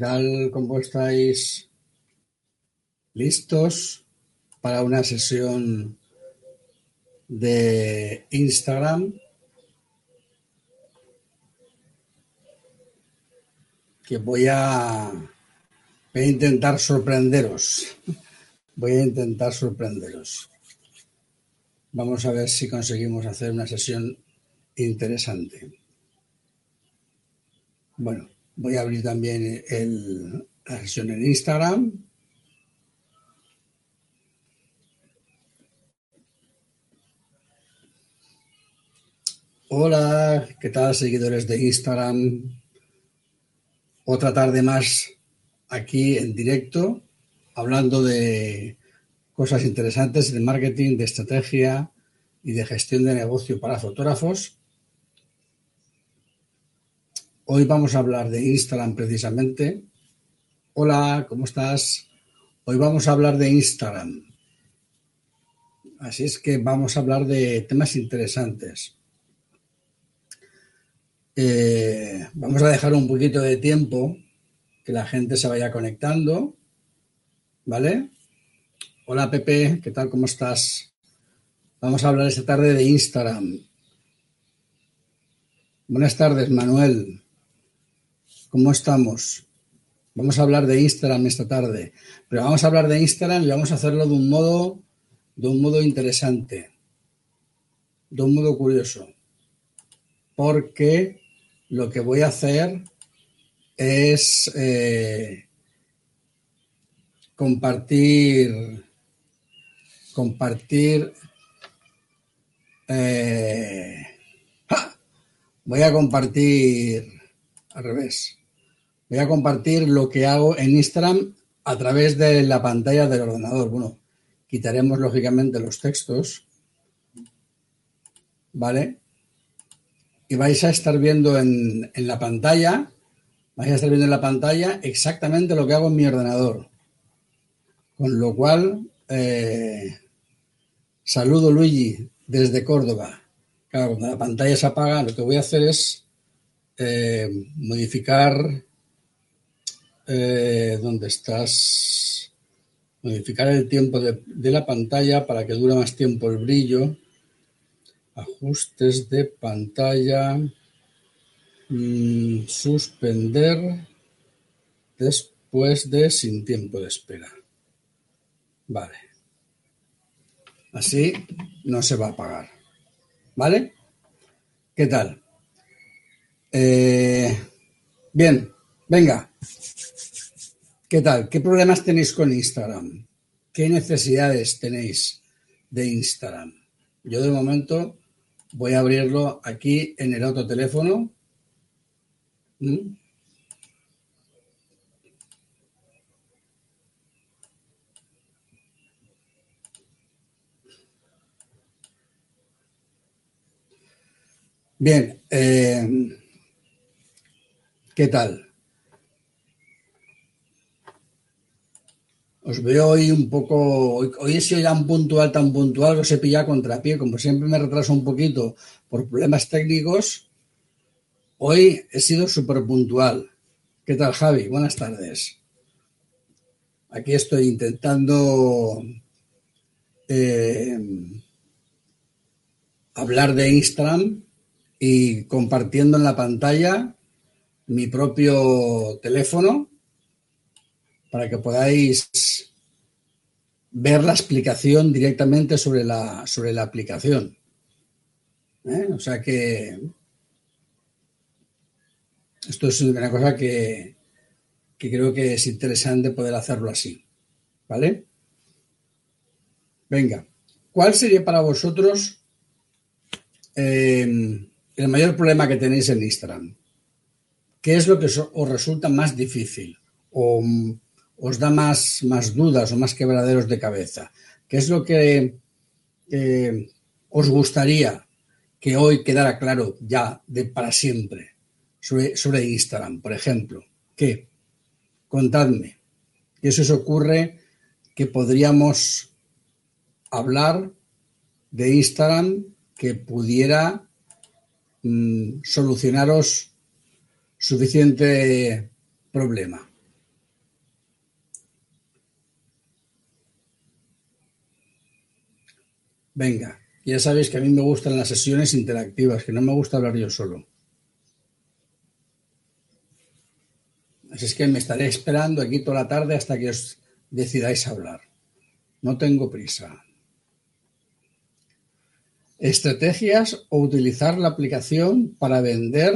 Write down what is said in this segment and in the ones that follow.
tal? ¿Cómo estáis? ¿Listos para una sesión de Instagram? Que voy a, voy a intentar sorprenderos. Voy a intentar sorprenderos. Vamos a ver si conseguimos hacer una sesión interesante. Bueno, voy a abrir también la sesión en Instagram. Hola, ¿qué tal seguidores de Instagram? Otra tarde más aquí en directo, hablando de cosas interesantes de marketing, de estrategia y de gestión de negocio para fotógrafos. Hoy vamos a hablar de Instagram precisamente. Hola, ¿cómo estás? Hoy vamos a hablar de Instagram. Así es que vamos a hablar de temas interesantes. Eh, vamos a dejar un poquito de tiempo que la gente se vaya conectando. ¿Vale? Hola Pepe, ¿qué tal? ¿Cómo estás? Vamos a hablar esta tarde de Instagram. Buenas tardes, Manuel. ¿Cómo estamos? Vamos a hablar de Instagram esta tarde, pero vamos a hablar de Instagram y vamos a hacerlo de un modo, de un modo interesante, de un modo curioso, porque lo que voy a hacer es eh, compartir, compartir, eh, voy a compartir al revés voy a compartir lo que hago en Instagram a través de la pantalla del ordenador. Bueno, quitaremos lógicamente los textos, ¿vale? Y vais a estar viendo en, la pantalla, vais a estar viendo en la pantalla exactamente lo que hago en mi ordenador. Con lo cual, eh, saludo Luigi desde Córdoba. Claro, cuando la pantalla se apaga, lo que voy a hacer es eh, modificar eh, ¿Dónde estás? Modificar el tiempo de, la pantalla para que dure más tiempo el brillo. Ajustes de pantalla. Mm, suspender después de sin tiempo de espera. Vale. Así no se va a apagar. ¿Vale? ¿Qué tal? Eh, bien, venga. ¿Qué tal? ¿Qué problemas tenéis con Instagram? ¿Qué necesidades tenéis de Instagram? Yo de momento voy a abrirlo aquí en el otro teléfono. ¿Mm? Bien, eh, ¿qué tal? Os veo hoy un poco, hoy, he sido ya un puntual, tan puntual que os he pillado contra pie, como siempre me retraso un poquito por problemas técnicos, hoy he sido súper puntual. ¿Qué tal, Javi? Buenas tardes. Aquí estoy intentando eh, hablar de Instagram y compartiendo en la pantalla mi propio teléfono para que podáis ver la explicación directamente sobre la, sobre la aplicación. ¿Eh? O sea que esto es una cosa que, creo que es interesante poder hacerlo así. ¿Vale? Venga, ¿cuál sería para vosotros eh, el mayor problema que tenéis en Instagram? ¿Qué es lo que os resulta más difícil? O os da más, más dudas o más quebraderos de cabeza? ¿Qué es lo que os gustaría que hoy quedara claro ya de para siempre sobre, sobre Instagram, por ejemplo? ¿Qué? Contadme. ¿Qué eso os ocurre que podríamos hablar de Instagram que pudiera mm, solucionaros suficiente problema? Venga, ya sabéis que a mí me gustan las sesiones interactivas, que no me gusta hablar yo solo. Así es que me estaré esperando aquí toda la tarde hasta que os decidáis hablar. No tengo prisa. Estrategias o utilizar la aplicación para vender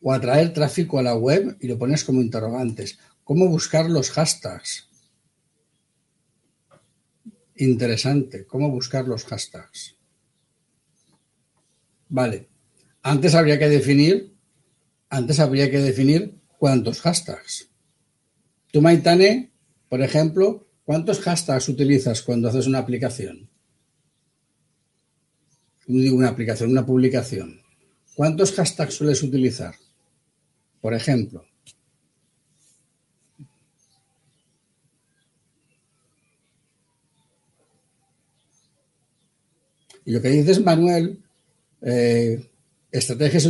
o atraer tráfico a la web y lo pones como interrogantes. ¿Cómo buscar los hashtags? Interesante. ¿Cómo buscar los hashtags? Vale. Antes habría que definir, antes habría que definir cuántos hashtags. Tú, Maitane, por ejemplo, ¿cuántos hashtags utilizas cuando haces una aplicación? Una aplicación, una publicación. ¿Cuántos hashtags sueles utilizar? Por ejemplo. Y lo que dices, Manuel, eh, estrategias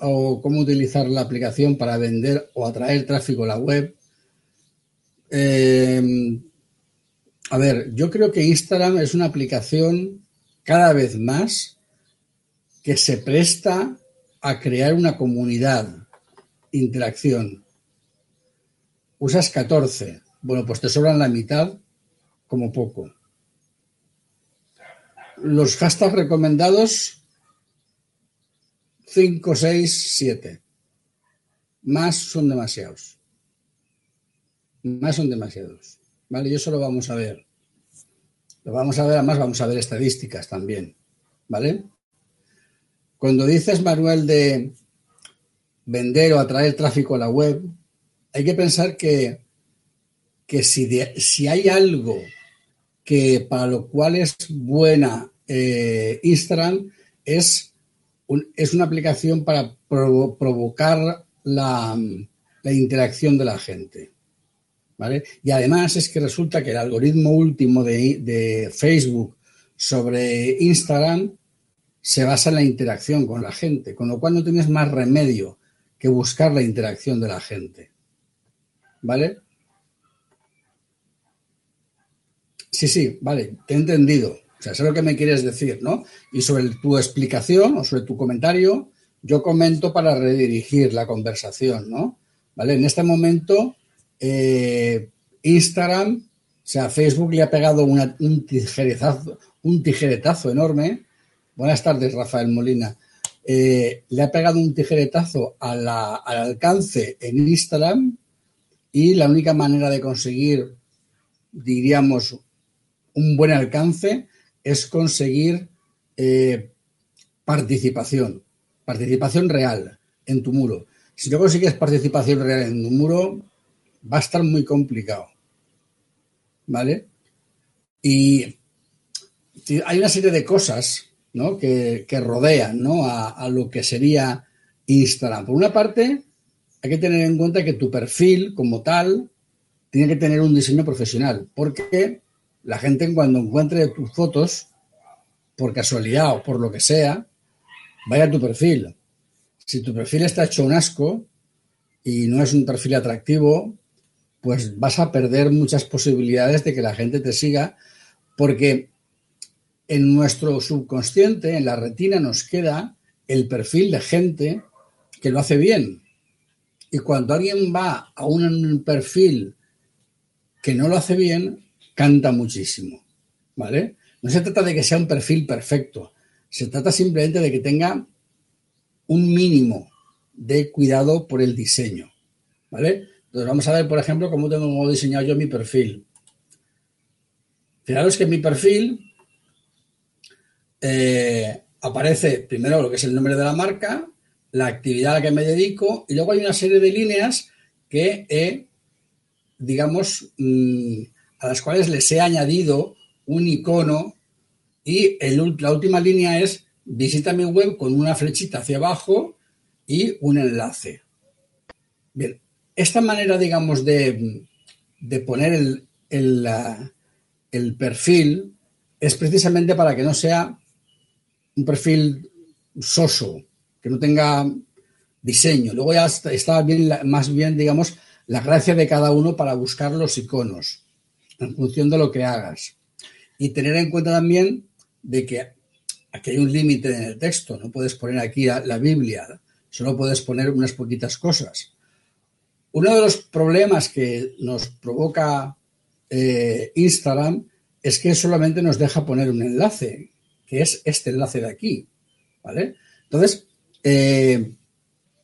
o cómo utilizar la aplicación para vender o atraer tráfico a la web. Eh, a ver, yo creo que Instagram es una aplicación cada vez más que se presta a crear una comunidad, interacción. Usas 14. Bueno, pues te sobran la mitad como poco. Los hashtags recomendados 5, 6, 7. Más son demasiados. Más son demasiados. ¿Vale? Y eso lo vamos a ver. Lo vamos a ver, además vamos a ver estadísticas también. ¿Vale? Cuando dices, Manuel, de vender o atraer tráfico a la web, hay que pensar que, que si, si hay algo que para lo cual es buena eh, Instagram, es, es una aplicación para provocar la, interacción de la gente. ¿Vale? Y además es que resulta que el algoritmo último de, de Facebook sobre Instagram se basa en la interacción con la gente, con lo cual no tienes más remedio que buscar la interacción de la gente. ¿Vale? Sí, sí, vale, te he entendido. O sea, sé lo que me quieres decir, ¿no? Y sobre tu explicación o sobre tu comentario, yo comento para redirigir la conversación, ¿no? ¿Vale? En este momento, eh, Instagram, o sea, Facebook le ha pegado un tijeretazo, un tijeretazo enorme Buenas tardes, Rafael Molina. Eh, le ha pegado un tijeretazo al alcance en Instagram y la única manera de conseguir, diríamos, un buen alcance es conseguir eh, participación, participación real en tu muro. Si no consigues participación real en tu muro, va a estar muy complicado. ¿Vale? Y hay una serie de cosas que, rodean a, lo que sería Instagram. Por una parte, hay que tener en cuenta que tu perfil como tal tiene que tener un diseño profesional, porque la gente cuando encuentre tus fotos, por casualidad o por lo que sea, vaya a tu perfil. Si tu perfil está hecho un asco y no es un perfil atractivo, pues vas a perder muchas posibilidades de que la gente te siga, porque en nuestro subconsciente, en la retina, nos queda el perfil de gente que lo hace bien. Y cuando alguien va a un perfil que no lo hace bien, canta muchísimo. ¿Vale? No se trata de que sea un perfil perfecto, se trata simplemente de que tenga un mínimo de cuidado por el diseño. ¿Vale? Entonces vamos a ver, por ejemplo, cómo tengo diseñado yo mi perfil. Fijaros que mi perfil eh, aparece primero lo que es el nombre de la marca, la actividad a la que me dedico y luego hay una serie de líneas que he, digamos, mm, a las cuales les he añadido un icono y la última línea es visita mi web con una flechita hacia abajo y un enlace. Bien, esta manera, digamos, de, poner el, el perfil es precisamente para que no sea un perfil soso, que no tenga diseño. Luego ya está bien, más bien, digamos, la gracia de cada uno para buscar los iconos en función de lo que hagas. Y tener en cuenta también de que aquí hay un límite en el texto, no puedes poner aquí la, Biblia, solo puedes poner unas poquitas cosas. Uno de los problemas que nos provoca eh, Instagram es que solamente nos deja poner un enlace, que es este enlace de aquí, ¿vale? Entonces, eh,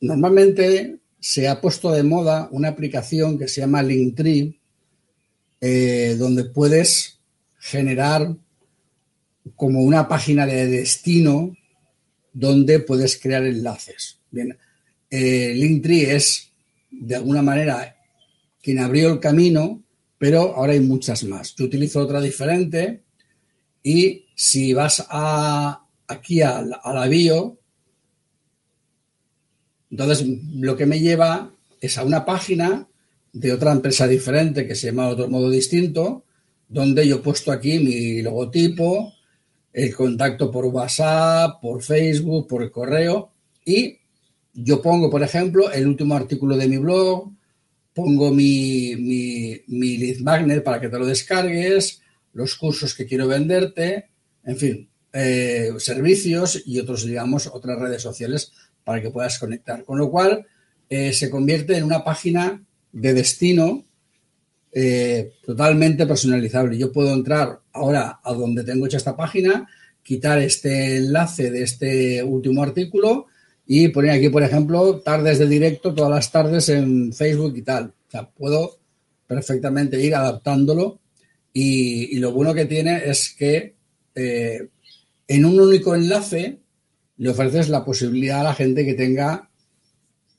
normalmente se ha puesto de moda una aplicación que se llama Linktree, eh, donde puedes generar como una página de destino donde puedes crear enlaces. Bien, eh, Linktree es de alguna manera quien abrió el camino, pero ahora hay muchas más. Yo utilizo otra diferente y si vas a, aquí a, a la bio, entonces lo que me lleva es a una página de otra empresa diferente que se llama otro modo distinto, donde yo he puesto aquí mi logotipo, el contacto por WhatsApp, por Facebook, por el correo y yo pongo, por ejemplo, el último artículo de mi blog, pongo mi, mi, lead magnet para que te lo descargues, los cursos que quiero venderte, en fin, eh, servicios y otros, digamos, otras redes sociales para que puedas conectar. Con lo cual, eh, se convierte en una página de destino eh, totalmente personalizable. Yo puedo entrar ahora a donde tengo hecha esta página, quitar este enlace de este último artículo y poner aquí, por ejemplo, tardes de directo todas las tardes en Facebook y tal. O sea, puedo perfectamente ir adaptándolo y, lo bueno que tiene es que eh, en un único enlace le ofreces la posibilidad a la gente que tenga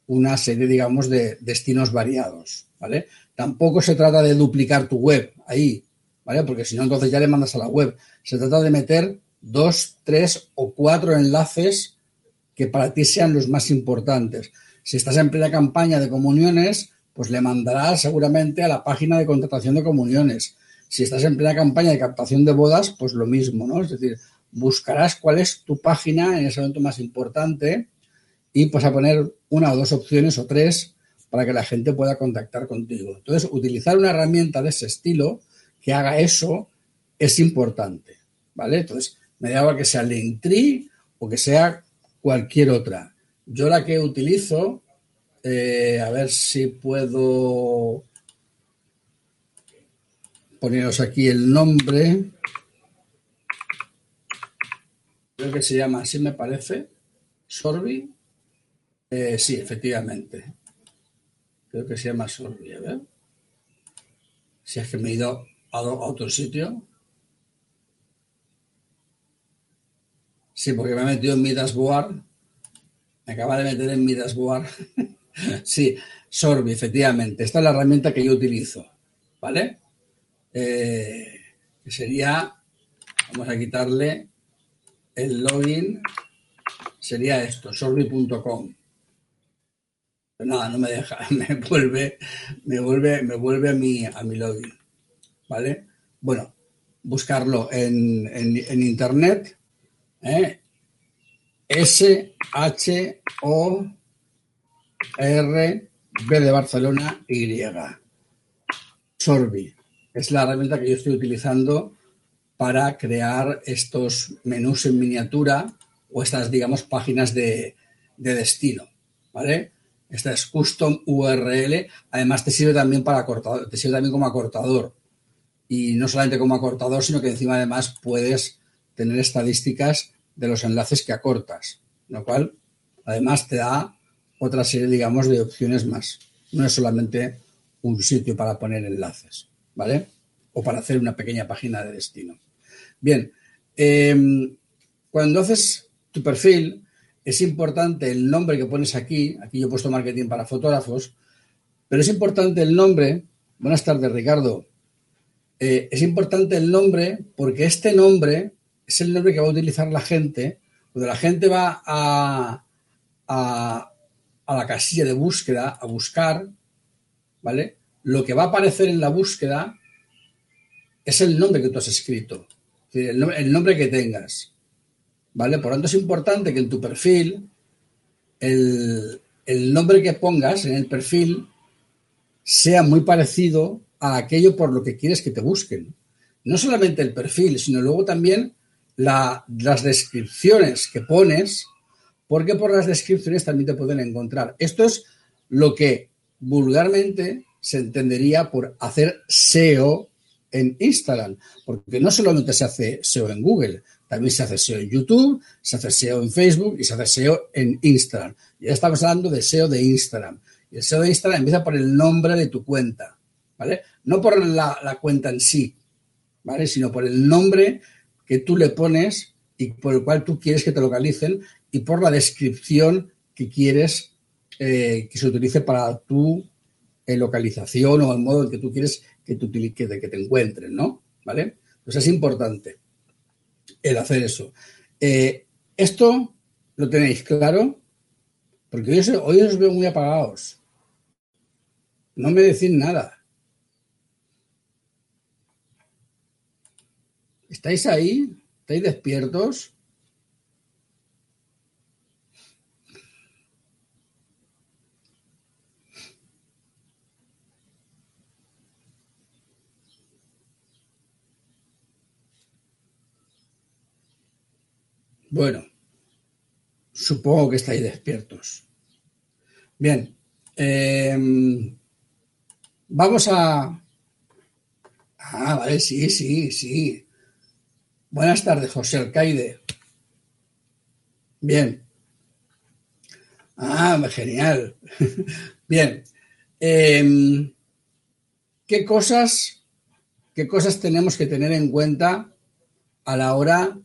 una serie, digamos, de destinos variados, ¿vale? Tampoco se trata de duplicar tu web ahí, ¿vale? Porque si no, entonces ya le mandas a la web. Se trata de meter dos, tres o cuatro enlaces que para ti sean los más importantes. Si estás en plena campaña de comuniones, pues le mandarás seguramente a la página de contratación de comuniones. Si estás en plena campaña de captación de bodas, pues lo mismo, ¿no? Es decir, buscarás cuál es tu página en ese momento más importante y pues a poner una o dos opciones o tres para que la gente pueda contactar contigo. Entonces, utilizar una herramienta de ese estilo que haga eso es importante, ¿vale? Entonces, me da que sea Linktree o que sea cualquier otra. Yo la que utilizo, eh, a ver si puedo poneros aquí el nombre. Creo que se llama así, me parece. Sorbi. Eh, sí, efectivamente. Creo que se llama Sorbi, a ver. Si es que me he ido a, otro sitio. Sí, porque me he metido en mi dashboard. Me acaba de meter en mi dashboard. sí, Sorbi, efectivamente. Esta es la herramienta que yo utilizo. ¿Vale? Eh, sería, vamos a quitarle el login, sería esto, sorbi.com nada, no me deja, me vuelve, me vuelve, me vuelve a mi, a mi login. ¿Vale? Bueno, buscarlo en, en, internet. ¿eh? S H O R B de Barcelona Y. Sorbi. Es la herramienta que yo estoy utilizando para crear estos menús en miniatura o estas, digamos, páginas de, de destino. ¿Vale? Esta es custom URL. Además, te sirve también para acortador, te sirve también como acortador. Y no solamente como acortador, sino que encima además puedes tener estadísticas de los enlaces que acortas. Lo cual, además, te da otra serie, digamos, de opciones más. No es solamente un sitio para poner enlaces, ¿vale? O para hacer una pequeña página de destino. Bien, em, cuando haces tu perfil, es importante el nombre que pones aquí. Aquí yo he puesto marketing para fotógrafos, pero es importante el nombre. Buenas tardes, Ricardo. Eh, es importante el nombre porque este nombre es el nombre que va a utilizar la gente. Cuando la gente va a, a, a la casilla de búsqueda a buscar, ¿vale? Lo que va a aparecer en la búsqueda es el nombre que tú has escrito, el nombre que tengas. ¿Vale? Por lo tanto, es importante que en tu perfil el, nombre que pongas en el perfil sea muy parecido a aquello por lo que quieres que te busquen. No solamente el perfil, sino luego también las descripciones que pones, porque por las descripciones también te pueden encontrar. Esto es lo que vulgarmente se entendería por hacer SEO en Instagram, porque no solamente se hace SEO en Google, también se hace SEO en YouTube, se hace SEO en Facebook y se hace SEO en Instagram. Ya estamos hablando de SEO de Instagram. Y el SEO de Instagram empieza por el nombre de tu cuenta, ¿vale? No por la, cuenta en sí, ¿vale? Sino por el nombre que tú le pones y por el cual tú quieres que te localicen y por la descripción que quieres eh, que se utilice para tu eh, localización o el modo en que tú quieres que, que, que te encuentren, ¿no? ¿Vale? Pues es importante el hacer eso. Eh, esto lo tenéis claro, porque hoy hoy os veo muy apagados. No me decís nada. ¿Estáis ahí? ¿Estáis despiertos? Bueno, supongo que estáis despiertos. Bien, em, vamos a... Ah, vale, sí, sí, sí. Buenas tardes, José Alcaide. Bien. Ah, genial. Bien. Em, ¿Qué cosas, qué cosas tenemos que tener en cuenta a la hora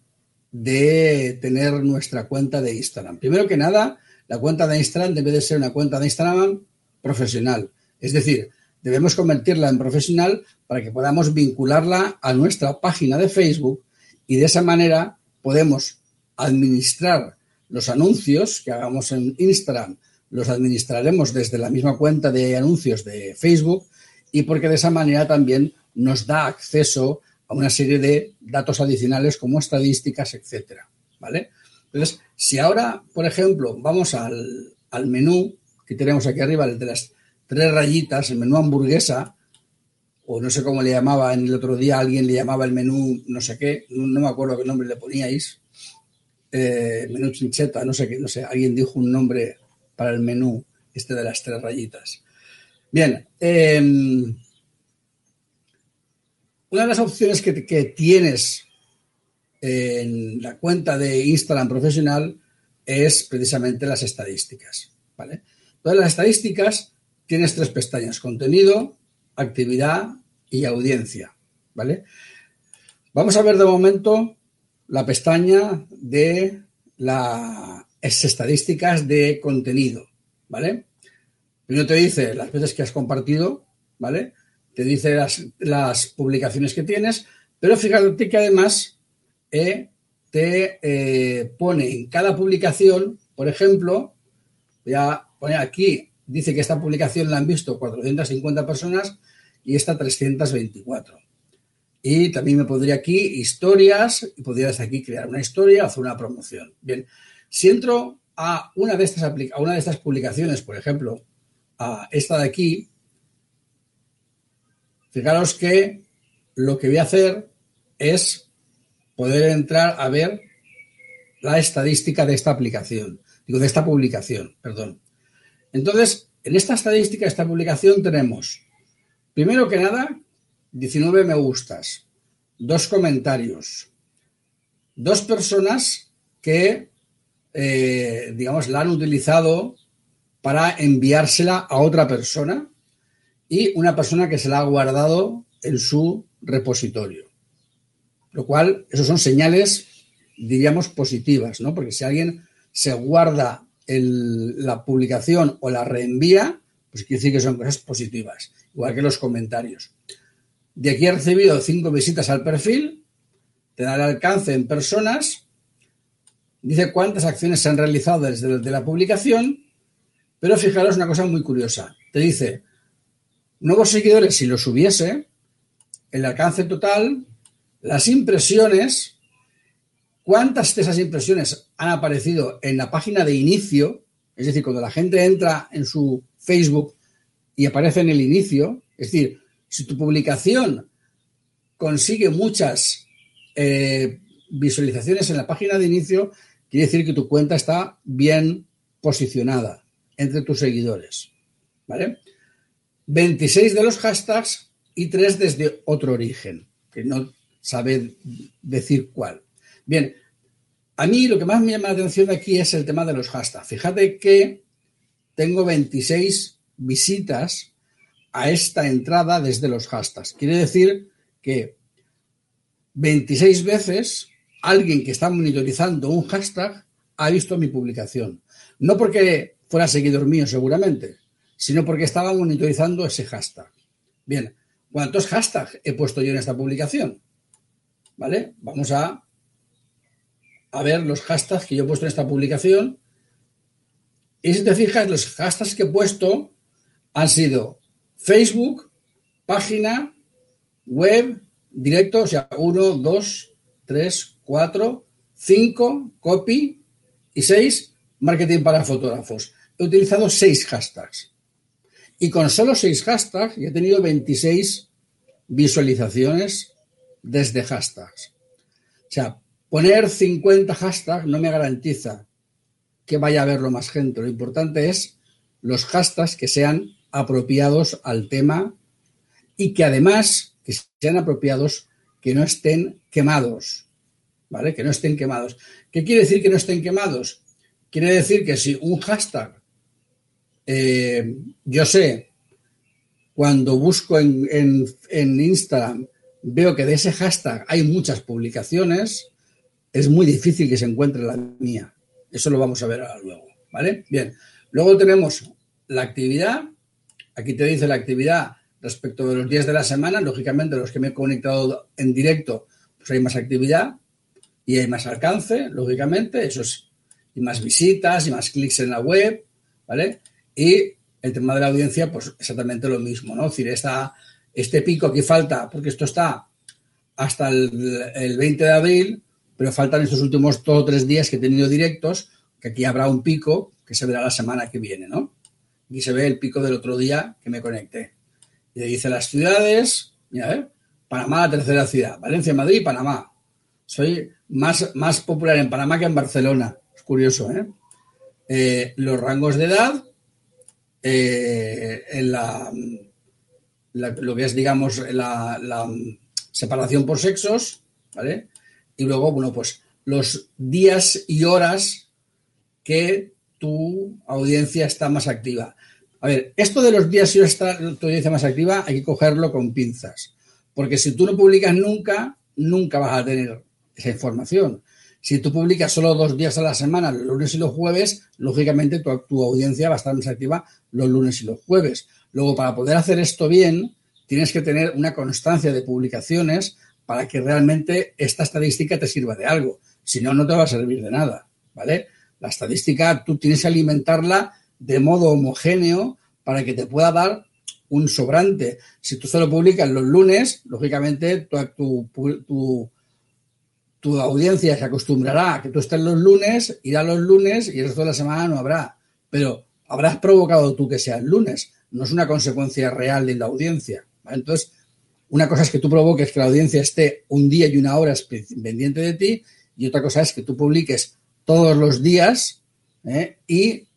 de tener nuestra cuenta de Instagram. Primero que nada, la cuenta de Instagram debe de ser una cuenta de Instagram profesional. Es decir, debemos convertirla en profesional para que podamos vincularla a nuestra página de Facebook y de esa manera podemos administrar los anuncios que hagamos en Instagram, los administraremos desde la misma cuenta de anuncios de Facebook y porque de esa manera también nos da acceso a una serie de datos adicionales como estadísticas, etcétera. ¿Vale? Entonces, si ahora, por ejemplo, vamos al, menú que tenemos aquí arriba, el de las tres rayitas, el menú hamburguesa, o no sé cómo le llamaba en el otro día, alguien le llamaba el menú no sé qué, no, me acuerdo qué nombre le poníais, eh, menú chincheta, no sé qué, no sé, alguien dijo un nombre para el menú este de las tres rayitas. Bien, eh, una de las opciones que, tienes en la cuenta de Instagram profesional es precisamente las estadísticas. ¿vale? Todas las estadísticas tienes tres pestañas, contenido, actividad y audiencia. ¿vale? Vamos a ver de momento la pestaña de las estadísticas de contenido. ¿vale? Primero te dice las veces que has compartido, ¿vale? Te dice las, publicaciones que tienes, pero fíjate que además eh, te eh, pone en cada publicación, por ejemplo, voy a poner aquí, dice que esta publicación la han visto 450 personas y esta 324. Y también me pondría aquí historias y podrías aquí crear una historia, hacer una promoción. Bien, si entro a una de estas, a una de estas publicaciones, por ejemplo, a esta de aquí, Fijaros que lo que voy a hacer es poder entrar a ver la estadística de esta aplicación, digo, de esta publicación, perdón. Entonces, en esta estadística esta publicación tenemos, primero que nada, 19 me gustas, dos comentarios, dos personas que, eh, digamos, la han utilizado para enviársela a otra persona y una persona que se la ha guardado en su repositorio. Lo cual, esos son señales, diríamos, positivas, ¿no? Porque si alguien se guarda la publicación o la reenvía, pues quiere decir que son cosas positivas, igual que los comentarios. De aquí he recibido cinco visitas al perfil, te da el alcance en personas, dice cuántas acciones se han realizado desde la publicación, pero fijaros una cosa muy curiosa. Te dice nuevos seguidores si los hubiese, el alcance total, las impresiones, cuántas de esas impresiones han aparecido en la página de inicio, es decir, cuando la gente entra en su Facebook y aparece en el inicio, es decir, si tu publicación consigue muchas, eh, visualizaciones en la página de inicio, quiere decir que tu cuenta está bien posicionada entre tus seguidores. ¿Vale? 26 de los hashtags y 3 desde otro origen, que no sabe decir cuál. Bien, a mí lo que más me llama la atención aquí es el tema de los hashtags. Fíjate que tengo 26 visitas a esta entrada desde los hashtags. Quiere decir que 26 veces alguien que está monitorizando un hashtag ha visto mi publicación. No porque fuera seguidor mío seguramente, sino porque estaba monitorizando ese hashtag. Bien, ¿cuántos hashtags he puesto yo en esta publicación? ¿Vale? Vamos a, a ver los hashtags que yo he puesto en esta publicación. Y si te fijas, los hashtags que he puesto han sido Facebook, página, web, directo, o sea, 1, 2, 3, 4, 5, copy y 6, marketing para fotógrafos. He utilizado 6 hashtags. Y con solo 6 hashtags he tenido 26 visualizaciones desde hashtags. O sea, poner 50 hashtags no me garantiza que vaya a verlo más gente. Lo importante es los hashtags que sean apropiados al tema y que además que sean apropiados, que no estén quemados. ¿Vale? Que no estén quemados. ¿Qué quiere decir que no estén quemados? Quiere decir que si un hashtag, eh, yo sé, cuando busco en, en Instagram, veo que de ese hashtag hay muchas publicaciones, es muy difícil que se encuentre la mía. Eso lo vamos a ver ahora luego. ¿Vale? Bien. Luego tenemos la actividad. Aquí te dice la actividad respecto de los días de la semana. Lógicamente, los que me he conectado en directo, pues hay más actividad y hay más alcance, lógicamente. Eso es, y más visitas y más clics en la web. ¿Vale? Y el tema de la audiencia, pues exactamente lo mismo, ¿no? Es decir, esta, este pico aquí falta, porque esto está hasta el, el 20 de abril, pero faltan estos últimos dos o tres días que he tenido directos, que aquí habrá un pico que se verá la semana que viene, ¿no? Aquí se ve el pico del otro día que me conecté. Y dice las ciudades, mira. Panamá, la tercera ciudad, Valencia, Madrid Panamá. Soy más, más popular en Panamá que en Barcelona. Es curioso, ¿eh? eh los rangos de edad, eh, en la, lo que es, digamos, la, la separación por sexos, ¿vale? Y luego, bueno, pues los días y horas que tu audiencia está más activa. A ver, esto de los días y horas está tu audiencia más activa hay que cogerlo con pinzas, porque si tú no publicas nunca, nunca vas a tener esa información. Si tú publicas solo dos días a la semana, los lunes y los jueves, lógicamente tu, tu audiencia va a estar más activa los lunes y los jueves. Luego, para poder hacer esto bien, tienes que tener una constancia de publicaciones para que realmente esta estadística te sirva de algo. Si no, no te va a servir de nada, ¿vale? La estadística tú tienes que alimentarla de modo homogéneo para que te pueda dar un sobrante. Si tú solo publicas los lunes, lógicamente tu, tu, tu, audiencia se acostumbrará a que tú estés los lunes, irá los lunes y el resto de la semana no habrá. Pero habrás provocado tú que sea el lunes. No es una consecuencia real de la audiencia. Entonces, una cosa es que tú provoques que la audiencia esté un día y una hora pendiente de ti y otra cosa es que tú publiques todos los días ¿eh? y,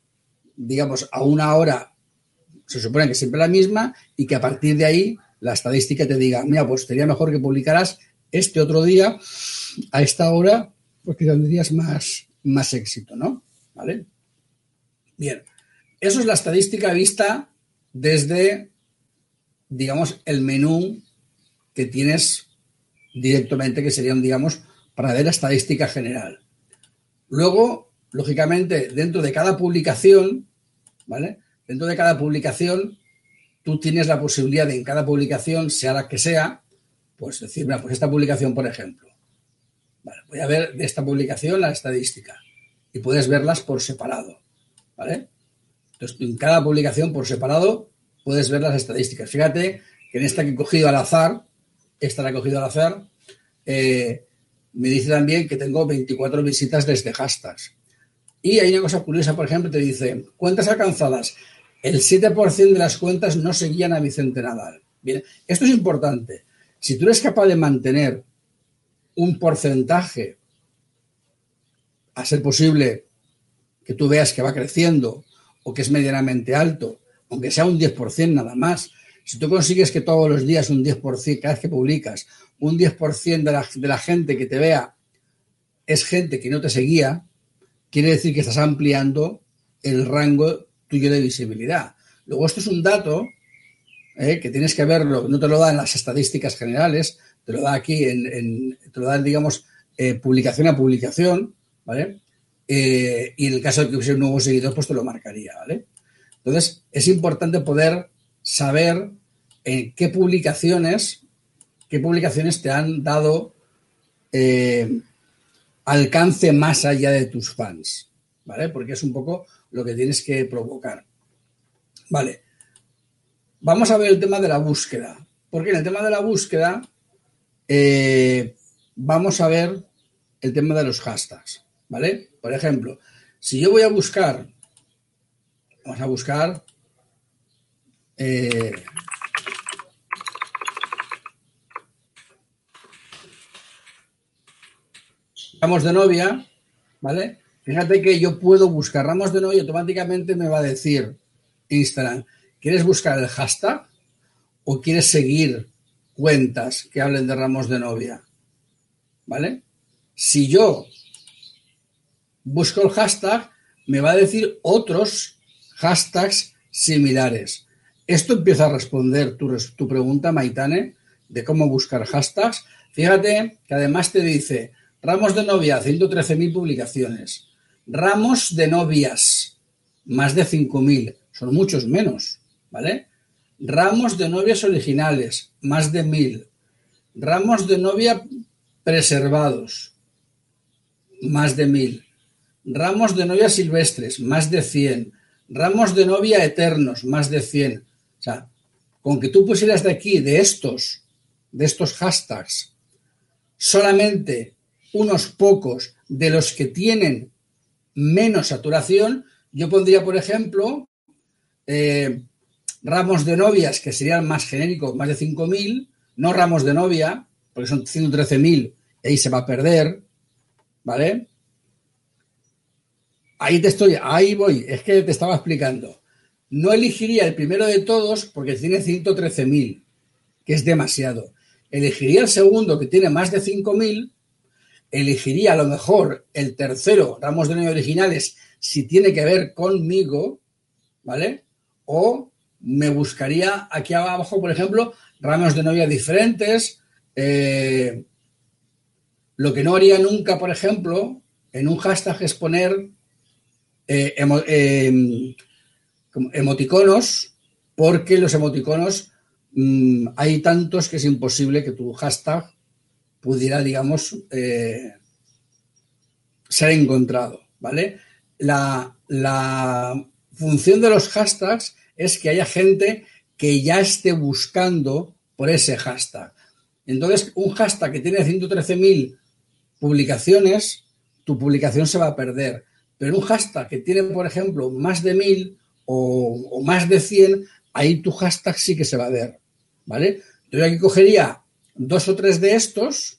digamos, a una hora se supone que siempre la misma y que a partir de ahí la estadística te diga, mira, pues sería mejor que publicaras este otro día a esta hora porque tendrías más, más éxito, ¿no? ¿Vale? Bien, eso es la estadística vista desde, digamos, el menú que tienes directamente, que serían, digamos, para ver la estadística general. Luego, lógicamente, dentro de cada publicación, ¿vale? Dentro de cada publicación, tú tienes la posibilidad de en cada publicación, sea la que sea, pues decir, mira, pues esta publicación, por ejemplo. Voy a ver de esta publicación la estadística y puedes verlas por separado, ¿vale? Entonces, en cada publicación por separado puedes ver las estadísticas. Fíjate que en esta que he cogido al azar, esta la he cogido al azar, eh, me dice también que tengo 24 visitas desde hashtags. Y hay una cosa curiosa, por ejemplo, te dice, cuentas alcanzadas. El 7% de las cuentas no seguían a Vicente Nadal. Esto es importante. Si tú eres capaz de mantener un porcentaje a ser posible que tú veas que va creciendo o que es medianamente alto, aunque sea un 10% nada más, si tú consigues que todos los días un 10%, cada vez que publicas, un 10% de la, de la gente que te vea es gente que no te seguía, quiere decir que estás ampliando el rango tuyo de visibilidad. Luego, esto es un dato eh, que tienes que verlo, no te lo dan las estadísticas generales, te lo da aquí, en, te lo dan, digamos, eh, publicación a publicación, ¿vale? Eh, y en el caso de que hubiese un nuevo seguidor, pues te lo marcaría, ¿vale? Entonces, es importante poder saber en qué publicaciones, qué publicaciones te han dado eh, alcance más allá de tus fans, ¿vale? Porque es un poco lo que tienes que provocar. Vale. Vamos a ver el tema de la búsqueda. Porque en el tema de la búsqueda eh, vamos a ver el tema de los hashtags, ¿vale? Por ejemplo, si yo voy a buscar, vamos a buscar eh, ramos de novia, ¿vale? Fíjate que yo puedo buscar ramos de novia y automáticamente me va a decir Instagram, ¿quieres buscar el hashtag o quieres seguir cuentas que hablen de ramos de novia? ¿Vale? Si yo busco el hashtag, me va a decir otros hashtags similares. Esto empieza a responder tu, tu pregunta, Maitane, de cómo buscar hashtags. Fíjate que además te dice ramos de novia, 113.000 publicaciones. Ramos de novias, más de 5.000. Son muchos menos, ¿vale? Ramos de novias originales, más de 1.000. Ramos de novia preservados, más de 1.000. Ramos de novia silvestres, más de 100. Ramos de novia eternos, más de 100 sea, con que tú pusieras de aquí, de estos, de estos hashtags, solamente unos pocos de los que tienen menos saturación, yo pondría, por ejemplo, eh, ramos de novias, que serían más genéricos, más de 5.000, no ramos de novia, porque son 113.000, y ahí se va a perder, ¿vale? Ahí te estoy, ahí voy, es que te estaba explicando. No elegiría el primero de todos porque tiene 113.000, que es demasiado. Elegiría el segundo, que tiene más de 5.000. Elegiría a lo mejor el tercero, ramos de novia originales, si tiene que ver conmigo, ¿vale? O me buscaría aquí abajo, por ejemplo, ramos de novia diferentes. Eh, lo que no haría nunca, por ejemplo, en un hashtag es poner eh, eh, emoticonos, porque los emoticonos mm, hay tantos que es imposible que tu hashtag pudiera, digamos, ser encontrado, ¿vale? La, función de los hashtags es que haya gente que ya esté buscando por ese hashtag. Entonces, un hashtag que tiene 113.000 publicaciones, tu publicación se va a perder. Pero un hashtag que tiene, por ejemplo, más de 1.000 o, más de 100, ahí tu hashtag sí que se va a ver, ¿vale? Yo aquí cogería dos o tres de estos,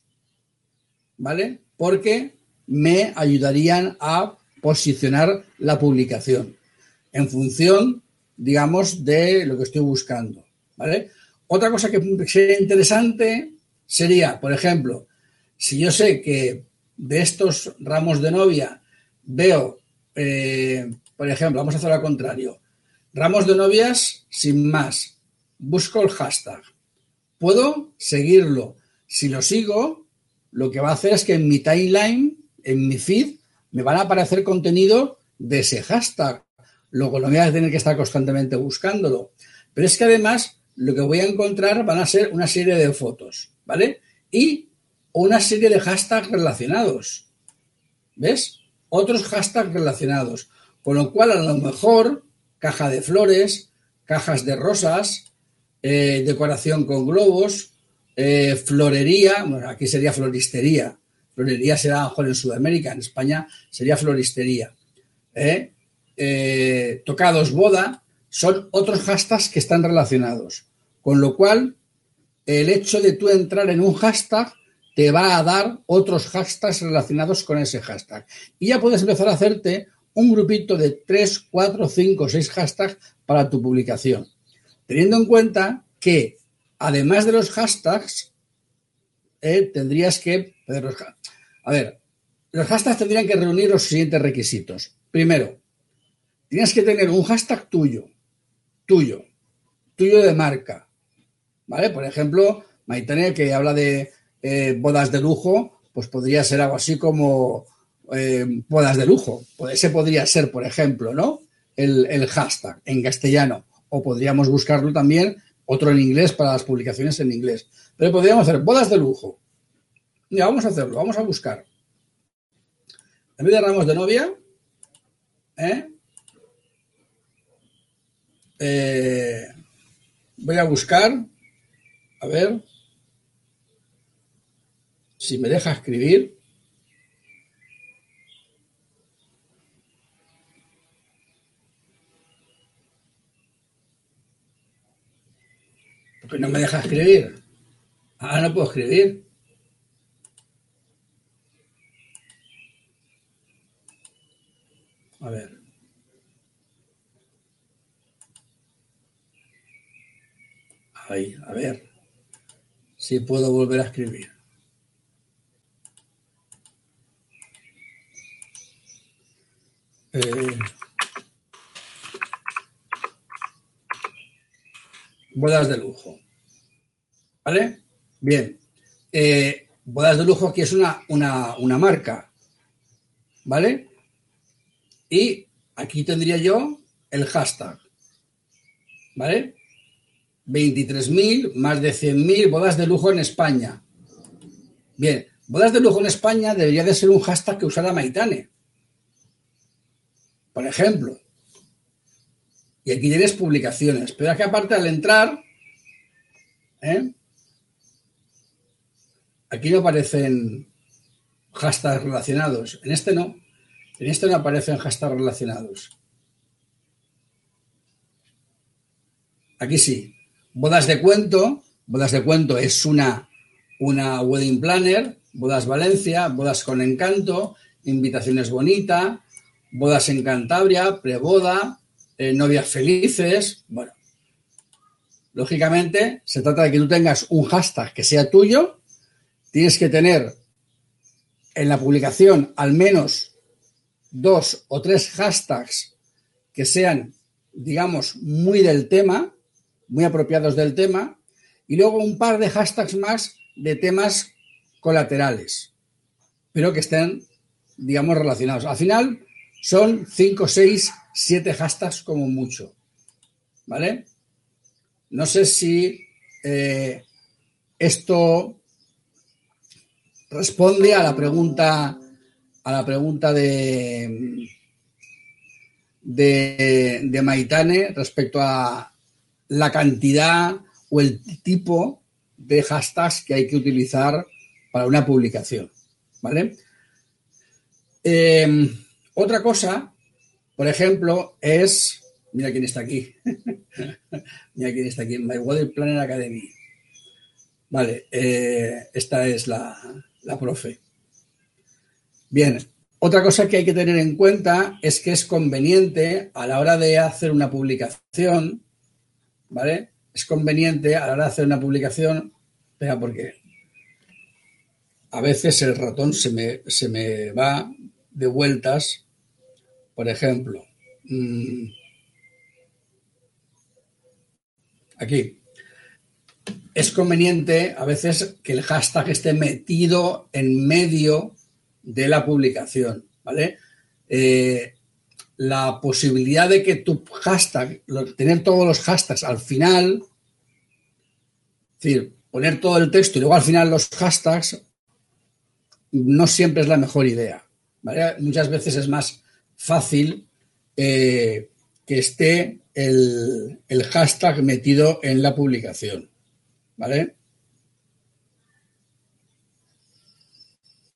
¿vale? Porque me ayudarían a posicionar la publicación en función, digamos, de lo que estoy buscando, ¿vale? Otra cosa que sería interesante sería, por ejemplo, si yo sé que de estos ramos de novia veo eh, por ejemplo, vamos a hacer al contrario. Ramos de novias sin más. Busco el hashtag. Puedo seguirlo. Si lo sigo, lo que va a hacer es que en mi timeline, en mi feed, me van a aparecer contenido de ese hashtag. Luego no voy a tener que estar constantemente buscándolo. Pero es que además lo que voy a encontrar van a ser una serie de fotos, ¿vale? Y una serie de hashtags relacionados. ¿Ves? Otros hashtags relacionados. Con lo cual, a lo mejor, caja de flores, cajas de rosas, eh, decoración con globos, eh, florería, bueno, aquí sería floristería, florería será mejor en Sudamérica, en España sería floristería, ¿eh? Tocados boda, son otros hashtags que están relacionados. Con lo cual, el hecho de tú entrar en un hashtag te va a dar otros hashtags relacionados con ese hashtag. Y ya puedes empezar a hacerte un grupito de 3, 4, 5, 6 hashtags para tu publicación. Teniendo en cuenta que, además de los hashtags, eh, tendrías que... A ver, los hashtags tendrían que reunir los siguientes requisitos. Primero, tienes que tener un hashtag tuyo, tuyo, tuyo de marca. ¿Vale? Por ejemplo, Maitane, que habla de eh, bodas de lujo, pues podría ser algo así como eh, bodas de lujo. Ese podría ser, por ejemplo, ¿no? El, hashtag en castellano. O podríamos buscarlo también, otro en inglés para las publicaciones en inglés. Pero podríamos hacer bodas de lujo. Ya, vamos a hacerlo, vamos a buscar. En vez de ramos de novia, ¿eh? Voy a buscar, a ver, si me deja escribir. Porque no me deja escribir. Ah, no puedo escribir. A ver. Ahí, a ver si puedo volver a escribir. Eh, bodas de lujo. ¿Vale? Bien. Eh, bodas de lujo aquí es una, una marca. ¿Vale? Y aquí tendría yo el hashtag. ¿Vale? 23.000, más de 100.000 bodas de lujo en España. Bien, bodas de lujo en España debería de ser un hashtag que usara Maitane por ejemplo. Y aquí tienes publicaciones. Pero es que aparte al entrar, ¿eh? aquí no aparecen hashtags relacionados. En este no. En este no aparecen hashtags relacionados. Aquí sí. Bodas de cuento. Bodas de cuento es una, una wedding planner. Bodas Valencia, bodas con encanto, invitaciones bonita, bodas en Cantabria, preboda, eh, novias felices. Bueno, lógicamente se trata de que tú tengas un hashtag que sea tuyo. Tienes que tener en la publicación al menos dos o tres hashtags que sean, digamos, muy del tema, muy apropiados del tema, y luego un par de hashtags más de temas colaterales, pero que estén, digamos, relacionados. Al final, son 5, 6, 7 hashtags como mucho. ¿Vale? No sé si eh, esto responde a la pregunta a la pregunta de, de, de Maitane respecto a la cantidad o el tipo de hashtags que hay que utilizar para una publicación. ¿Vale? Eh, otra cosa, por ejemplo, es. Mira quién está aquí. mira quién está aquí. My Weather Planner Academy. Vale, eh, esta es la, la profe. Bien, otra cosa que hay que tener en cuenta es que es conveniente a la hora de hacer una publicación, ¿vale? Es conveniente a la hora de hacer una publicación, vea porque a veces el ratón se me, se me va de vueltas por ejemplo, mm, aquí, es conveniente a veces que el hashtag esté metido en medio de la publicación, ¿vale? Eh, la posibilidad de que tu hashtag, tener todos los hashtags al final, es decir, poner todo el texto y luego al final los hashtags, no siempre es la mejor idea. Muchas veces es más fácil eh, que esté el, hashtag metido en la publicación. ¿Vale?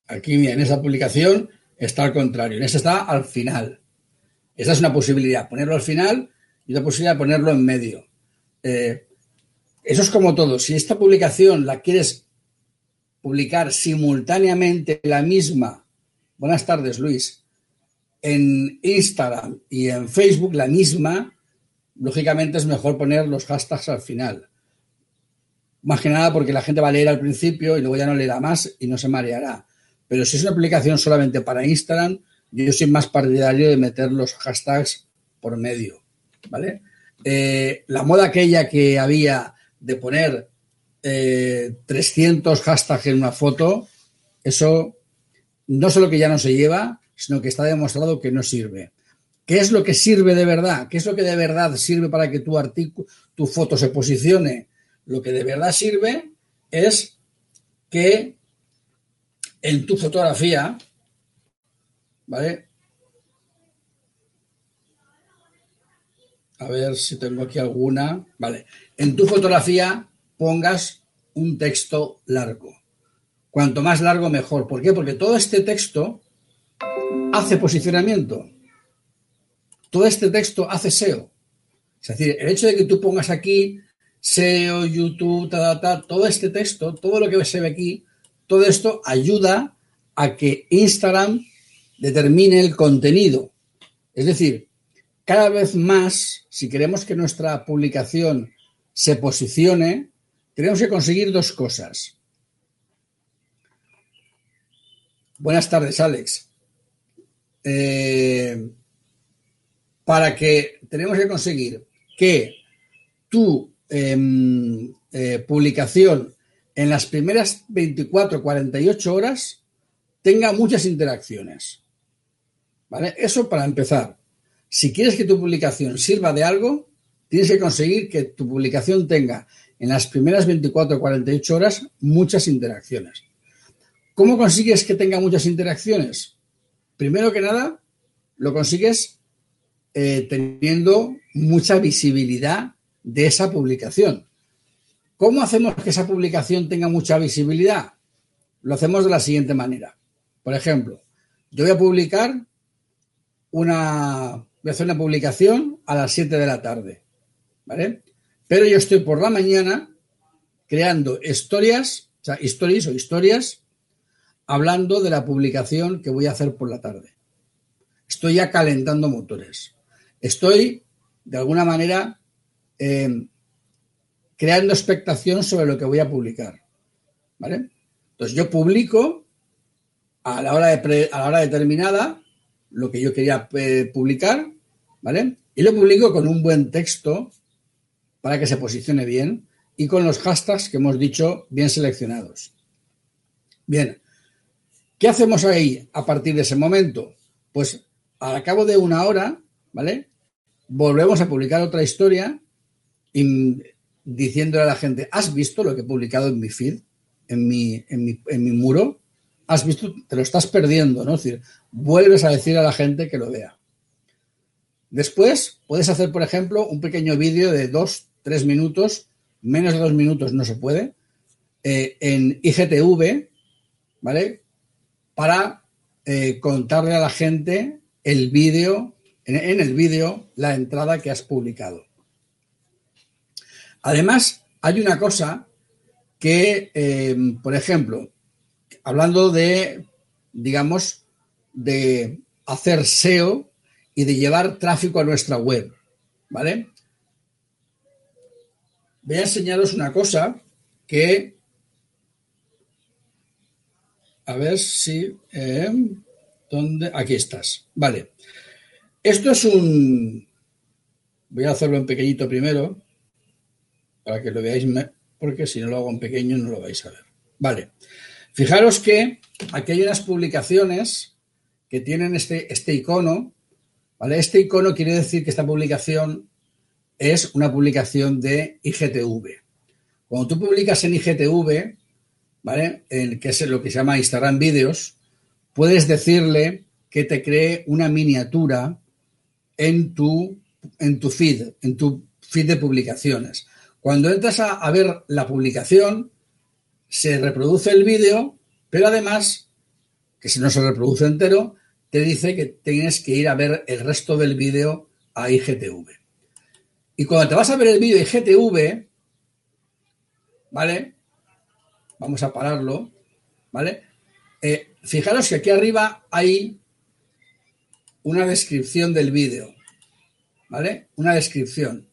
Aquí, en esa publicación está al contrario. En esta está al final. Esa es una posibilidad, ponerlo al final y otra posibilidad ponerlo en medio. Eh, eso es como todo. Si esta publicación la quieres publicar simultáneamente la misma, buenas tardes Luis, en Instagram y en Facebook la misma, lógicamente es mejor poner los hashtags al final. Más que nada porque la gente va a leer al principio y luego ya no leerá más y no se mareará. Pero si es una aplicación solamente para Instagram, yo soy más partidario de meter los hashtags por medio, ¿vale? Eh, la moda aquella que había de poner 300 eh, hashtags en una foto, eso no solo que ya no se lleva, sino que está demostrado que no sirve. ¿Qué es lo que sirve de verdad? ¿Qué es lo que de verdad sirve para que tu tu foto se posicione? Lo que de verdad sirve es que en tu fotografía, ¿vale? A ver si tengo aquí alguna. Vale. En tu fotografía pongas un texto largo. Cuanto más largo, mejor. ¿Por qué? Porque todo este texto hace posicionamiento. Todo este texto hace SEO. Es decir, el hecho de que tú pongas aquí SEO, YouTube, todo este texto, todo lo que se ve aquí, todo esto ayuda a que Instagram determine el contenido. Es decir, cada vez más, si queremos que nuestra publicación se posicione, tenemos que conseguir dos cosas. Buenas tardes, Alex. Eh, para que tenemos que conseguir que tu em, eh, publicación en las primeras 24, 48 horas tenga muchas interacciones. Eso para empezar. Si quieres que tu publicación sirva de algo, tienes que conseguir que tu publicación tenga en las primeras 24 o 48 horas muchas interacciones. ¿Cómo consigues que tenga muchas interacciones? Primero que nada, lo consigues eh, teniendo mucha visibilidad de esa publicación. ¿Cómo hacemos que esa publicación tenga mucha visibilidad? Lo hacemos de la siguiente manera. Por ejemplo, yo voy a publicar una, voy a hacer una publicación a las 7 de la tarde, ¿vale? Pero yo estoy por la mañana creando historias, o sea, stories o historias, hablando de la publicación que voy a hacer por la tarde. Estoy ya calentando motores. Estoy, de alguna manera, eh, creando expectación sobre lo que voy a publicar. ¿Vale? Entonces yo publico a la hora, de a la hora determinada lo que yo quería eh, publicar, ¿vale? Y lo publico con un buen texto para que se posicione bien y con los hashtags que hemos dicho bien seleccionados. Bien, ¿qué hacemos ahí a partir de ese momento? Pues al cabo de una hora, ¿vale? Volvemos a publicar otra historia y diciéndole a la gente, ¿has visto lo que he publicado en mi feed, en mi, en mi, en mi muro? has visto, te lo estás perdiendo, ¿no? Es decir, vuelves a decir a la gente que lo vea. Después, puedes hacer, por ejemplo, un pequeño vídeo de dos, tres minutos, menos de dos minutos no se puede, eh, en IGTV, ¿vale? Para eh, contarle a la gente el vídeo, en, el vídeo, la entrada que has publicado. Además, hay una cosa que, eh, por ejemplo, hablando de, digamos, de hacer SEO y de llevar tráfico a nuestra web, ¿vale? Voy a enseñaros una cosa que, a ver si, eh, ¿dónde? Aquí estás, vale. Esto es un, voy a hacerlo en pequeñito primero, para que lo veáis, porque si no lo hago en pequeño no lo vais a ver. Vale. Fijaros que aquí hay unas publicaciones que tienen este, este icono, ¿vale? Este icono quiere decir que esta publicación es una publicación de IGTV. Cuando tú publicas en IGTV, ¿vale? En, que es lo que se llama Instagram Videos, puedes decirle que te cree una miniatura en tu, en tu feed, en tu feed de publicaciones. Cuando entras a ver la publicación, se reproduce el vídeo, pero además, que si no se reproduce entero, te dice que tienes que ir a ver el resto del vídeo a IGTV. Y cuando te vas a ver el vídeo IGTV, ¿vale? Vamos a pararlo. ¿vale? Eh, fijaros que aquí arriba hay una descripción del vídeo, ¿vale? Una descripción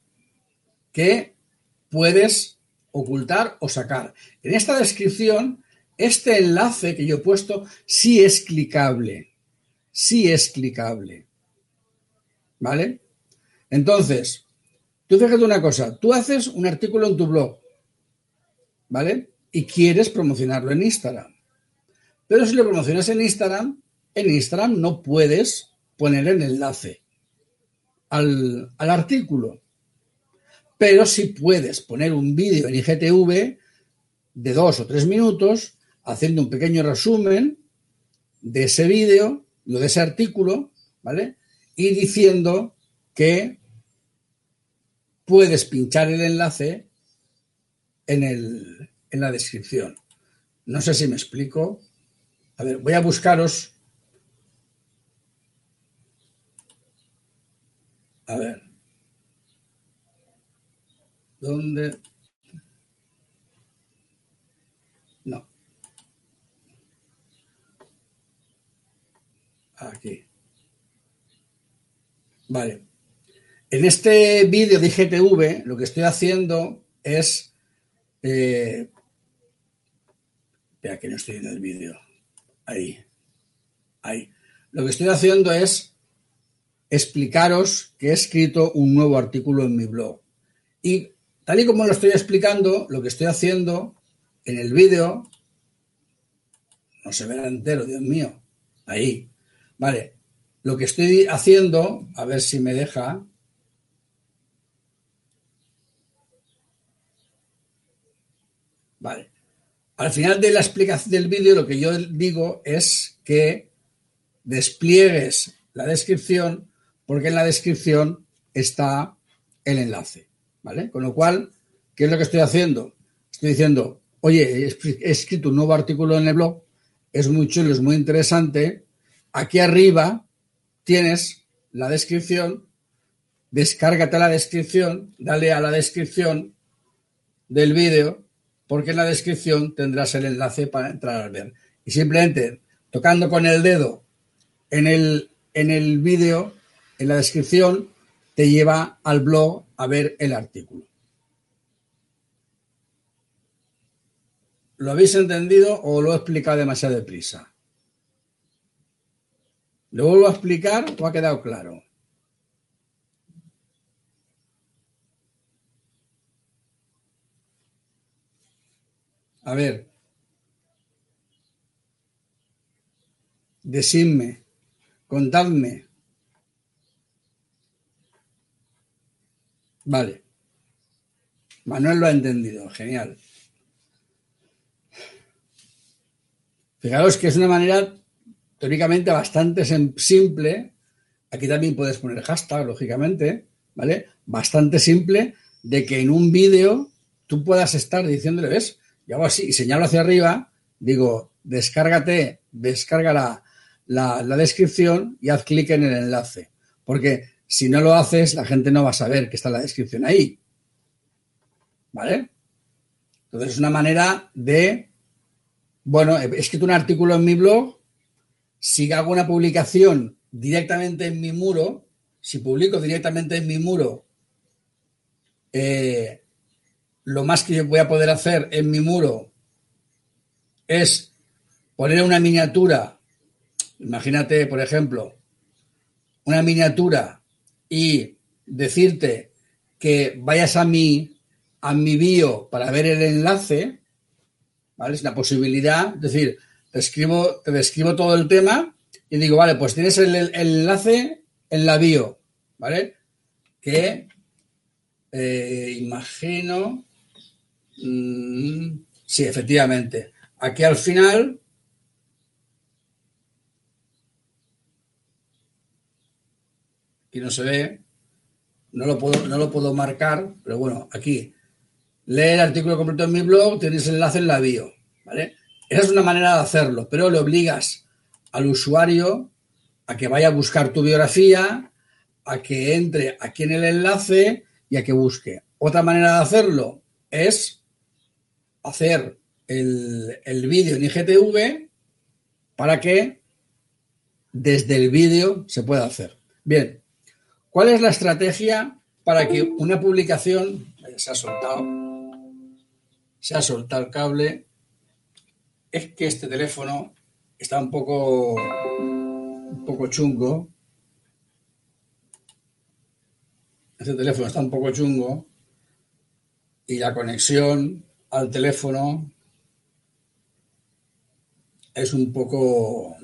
que puedes ocultar o sacar. En esta descripción, este enlace que yo he puesto sí es clicable, sí es clicable, ¿vale? Entonces, tú fíjate una cosa, tú haces un artículo en tu blog, ¿vale? Y quieres promocionarlo en Instagram. Pero si lo promocionas en Instagram, en Instagram no puedes poner el enlace al, artículo. Pero si puedes poner un vídeo en IGTV de dos o tres minutos haciendo un pequeño resumen de ese vídeo, lo de ese artículo, ¿vale? Y diciendo que puedes pinchar el enlace en, el, en la descripción. No sé si me explico. A ver, voy a buscaros. A ver. ¿Dónde? Aquí. Vale. En este vídeo de IGTV lo que estoy haciendo es... Eh, que no estoy en el vídeo. Ahí. Ahí. Lo que estoy haciendo es explicaros que he escrito un nuevo artículo en mi blog. Y tal y como lo estoy explicando, lo que estoy haciendo en el vídeo, no se verá entero, Dios mío. Ahí. Vale. Lo que estoy haciendo, a ver si me deja, Vale. Al final de la explicación del vídeo lo que yo digo es que despliegues la descripción porque en la descripción está el enlace, ¿vale? Con lo cual, ¿qué es lo que estoy haciendo? Estoy diciendo, oye, he escrito un nuevo artículo en el blog, es muy chulo, es muy interesante. Aquí arriba tienes la descripción, descárgate la descripción, dale a la descripción del vídeo porque en la descripción tendrás el enlace para entrar al ver. Y simplemente tocando con el dedo en el, en el vídeo, en la descripción, te lleva al blog a ver el artículo. ¿Lo habéis entendido o lo he explicado demasiado deprisa? ¿Lo vuelvo a explicar o ha quedado claro? A ver. Decidme. Contadme. Vale. Manuel lo ha entendido. Genial. Fijaros que es una manera teóricamente bastante simple. Aquí también puedes poner hashtag, lógicamente, ¿vale? Bastante simple de que en un vídeo tú puedas estar diciéndole, ¿ves? y hago así y señalo hacia arriba, digo, descárgate, descarga la, descripción y haz clic en el enlace. Porque si no lo haces, la gente no va a saber que está la descripción ahí. ¿Vale? Entonces es una manera de, bueno, he escrito un artículo en mi blog, si hago una publicación directamente en mi muro, si publico directamente en mi muro eh, lo más que yo voy a poder hacer en mi muro es poner una miniatura, imagínate, por ejemplo, una miniatura y decirte que vayas a mi, a mi bio para ver el enlace, ¿vale? Es una posibilidad, es decir, escribo, te describo todo el tema y digo, vale, pues tienes el, enlace en la bio, ¿vale? Que eh, imagino Mm, sí, efectivamente. Aquí al final aquí no se ve, no lo puedo, no lo puedo marcar, pero bueno, aquí lee el artículo completo en mi blog, el enlace en la bio, ¿vale? Esa es una manera de hacerlo, pero le obligas al usuario a que vaya a buscar tu biografía, a que entre aquí en el enlace y a que busque. Otra manera de hacerlo es hacer el, vídeo en IGTV para que desde el vídeo se pueda hacer. Bien, ¿cuál es la estrategia para que una publicación se ha soltado? Se ha soltado el cable. Es que este teléfono está un poco un poco chungo. Este teléfono está un poco chungo y la conexión al teléfono es un poco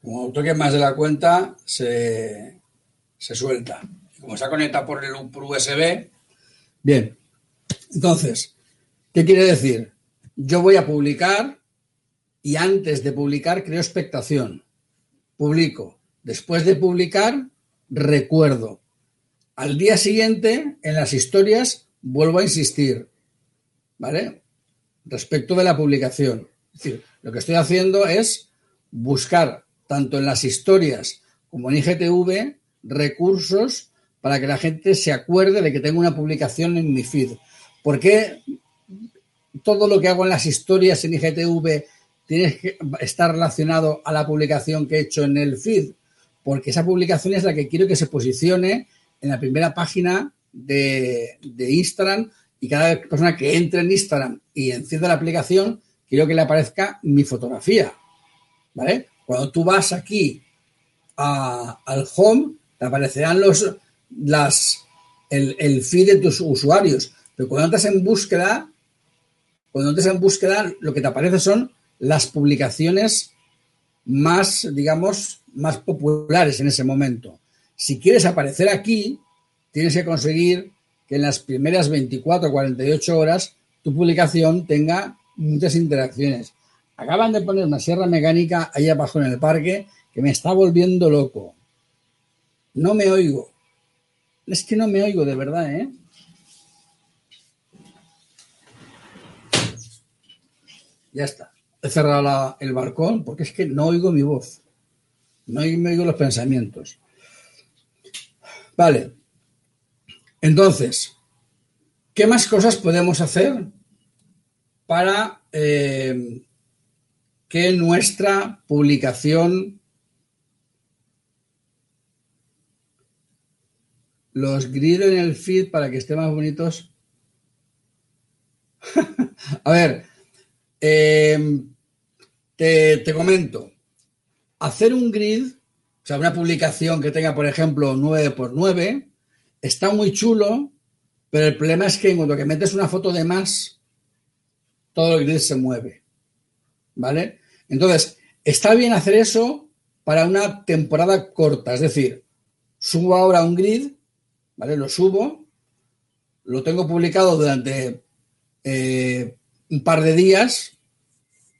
como toque más de la cuenta se, se suelta como está conectado por el USB bien. Entonces qué quiere decir yo voy a publicar y antes de publicar creo expectación. Publico. Después de publicar recuerdo. Al día siguiente, en las historias, vuelvo a insistir, ¿vale? Respecto de la publicación. Es decir, lo que estoy haciendo es buscar, tanto en las historias como en IGTV, recursos para que la gente se acuerde de que tengo una publicación en mi feed. ¿Por qué todo lo que hago en las historias en IGTV tiene que estar relacionado a la publicación que he hecho en el feed? Porque esa publicación es la que quiero que se posicione en la primera página de, Instagram y cada persona que entre en Instagram y encienda la aplicación, quiero que le aparezca mi fotografía. ¿Vale? Cuando tú vas aquí al home, te aparecerán los, las, el, el, feed de tus usuarios. Pero cuando entras en búsqueda, cuando entras en búsqueda, lo que te aparece son las publicaciones más, digamos, más populares en ese momento. Si quieres aparecer aquí, tienes que conseguir que en las primeras 24 o 48 horas tu publicación tenga muchas interacciones. Acaban de poner una sierra mecánica ahí abajo en el parque que me está volviendo loco. No me oigo. Es que no me oigo de verdad, ¿eh? Ya está. He cerrado el balcón porque es que no oigo mi voz. No me oigo los pensamientos. Vale. Entonces, ¿qué más cosas podemos hacer para eh, que nuestra publicación, los grid en el feed para que estén más bonitos? A ver, eh, te, te comento. Hacer un grid o sea, una publicación que tenga, por ejemplo, 9 por 9 está muy chulo, pero el problema es que en cuanto que metes una foto de más, todo el grid se mueve. ¿Vale? Entonces, está bien hacer eso para una temporada corta. Es decir, subo ahora un grid, ¿vale? Lo subo, lo tengo publicado durante eh, un par de días,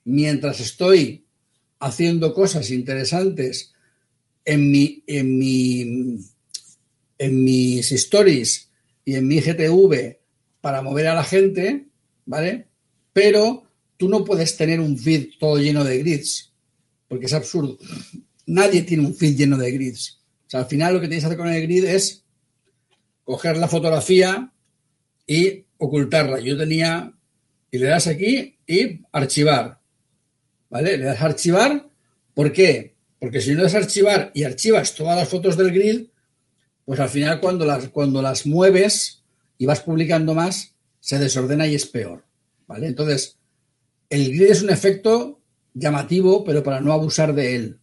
mientras estoy haciendo cosas interesantes en, mi, en, en mis stories y en mi GTV para mover a la gente, ¿vale? Pero tú no puedes tener un feed todo lleno de grids, porque es absurdo. Nadie tiene un feed lleno de grids. O sea, al final lo que tienes que hacer con el grid es coger la fotografía y ocultarla. Yo tenía, y le das aquí y archivar. ¿Vale? Le das archivar. ¿Por qué? Porque si no es archivar y archivas todas las fotos del grid, pues al final cuando las, cuando las mueves y vas publicando más, se desordena y es peor. ¿Vale? Entonces, el grid es un efecto llamativo, pero para no abusar de él.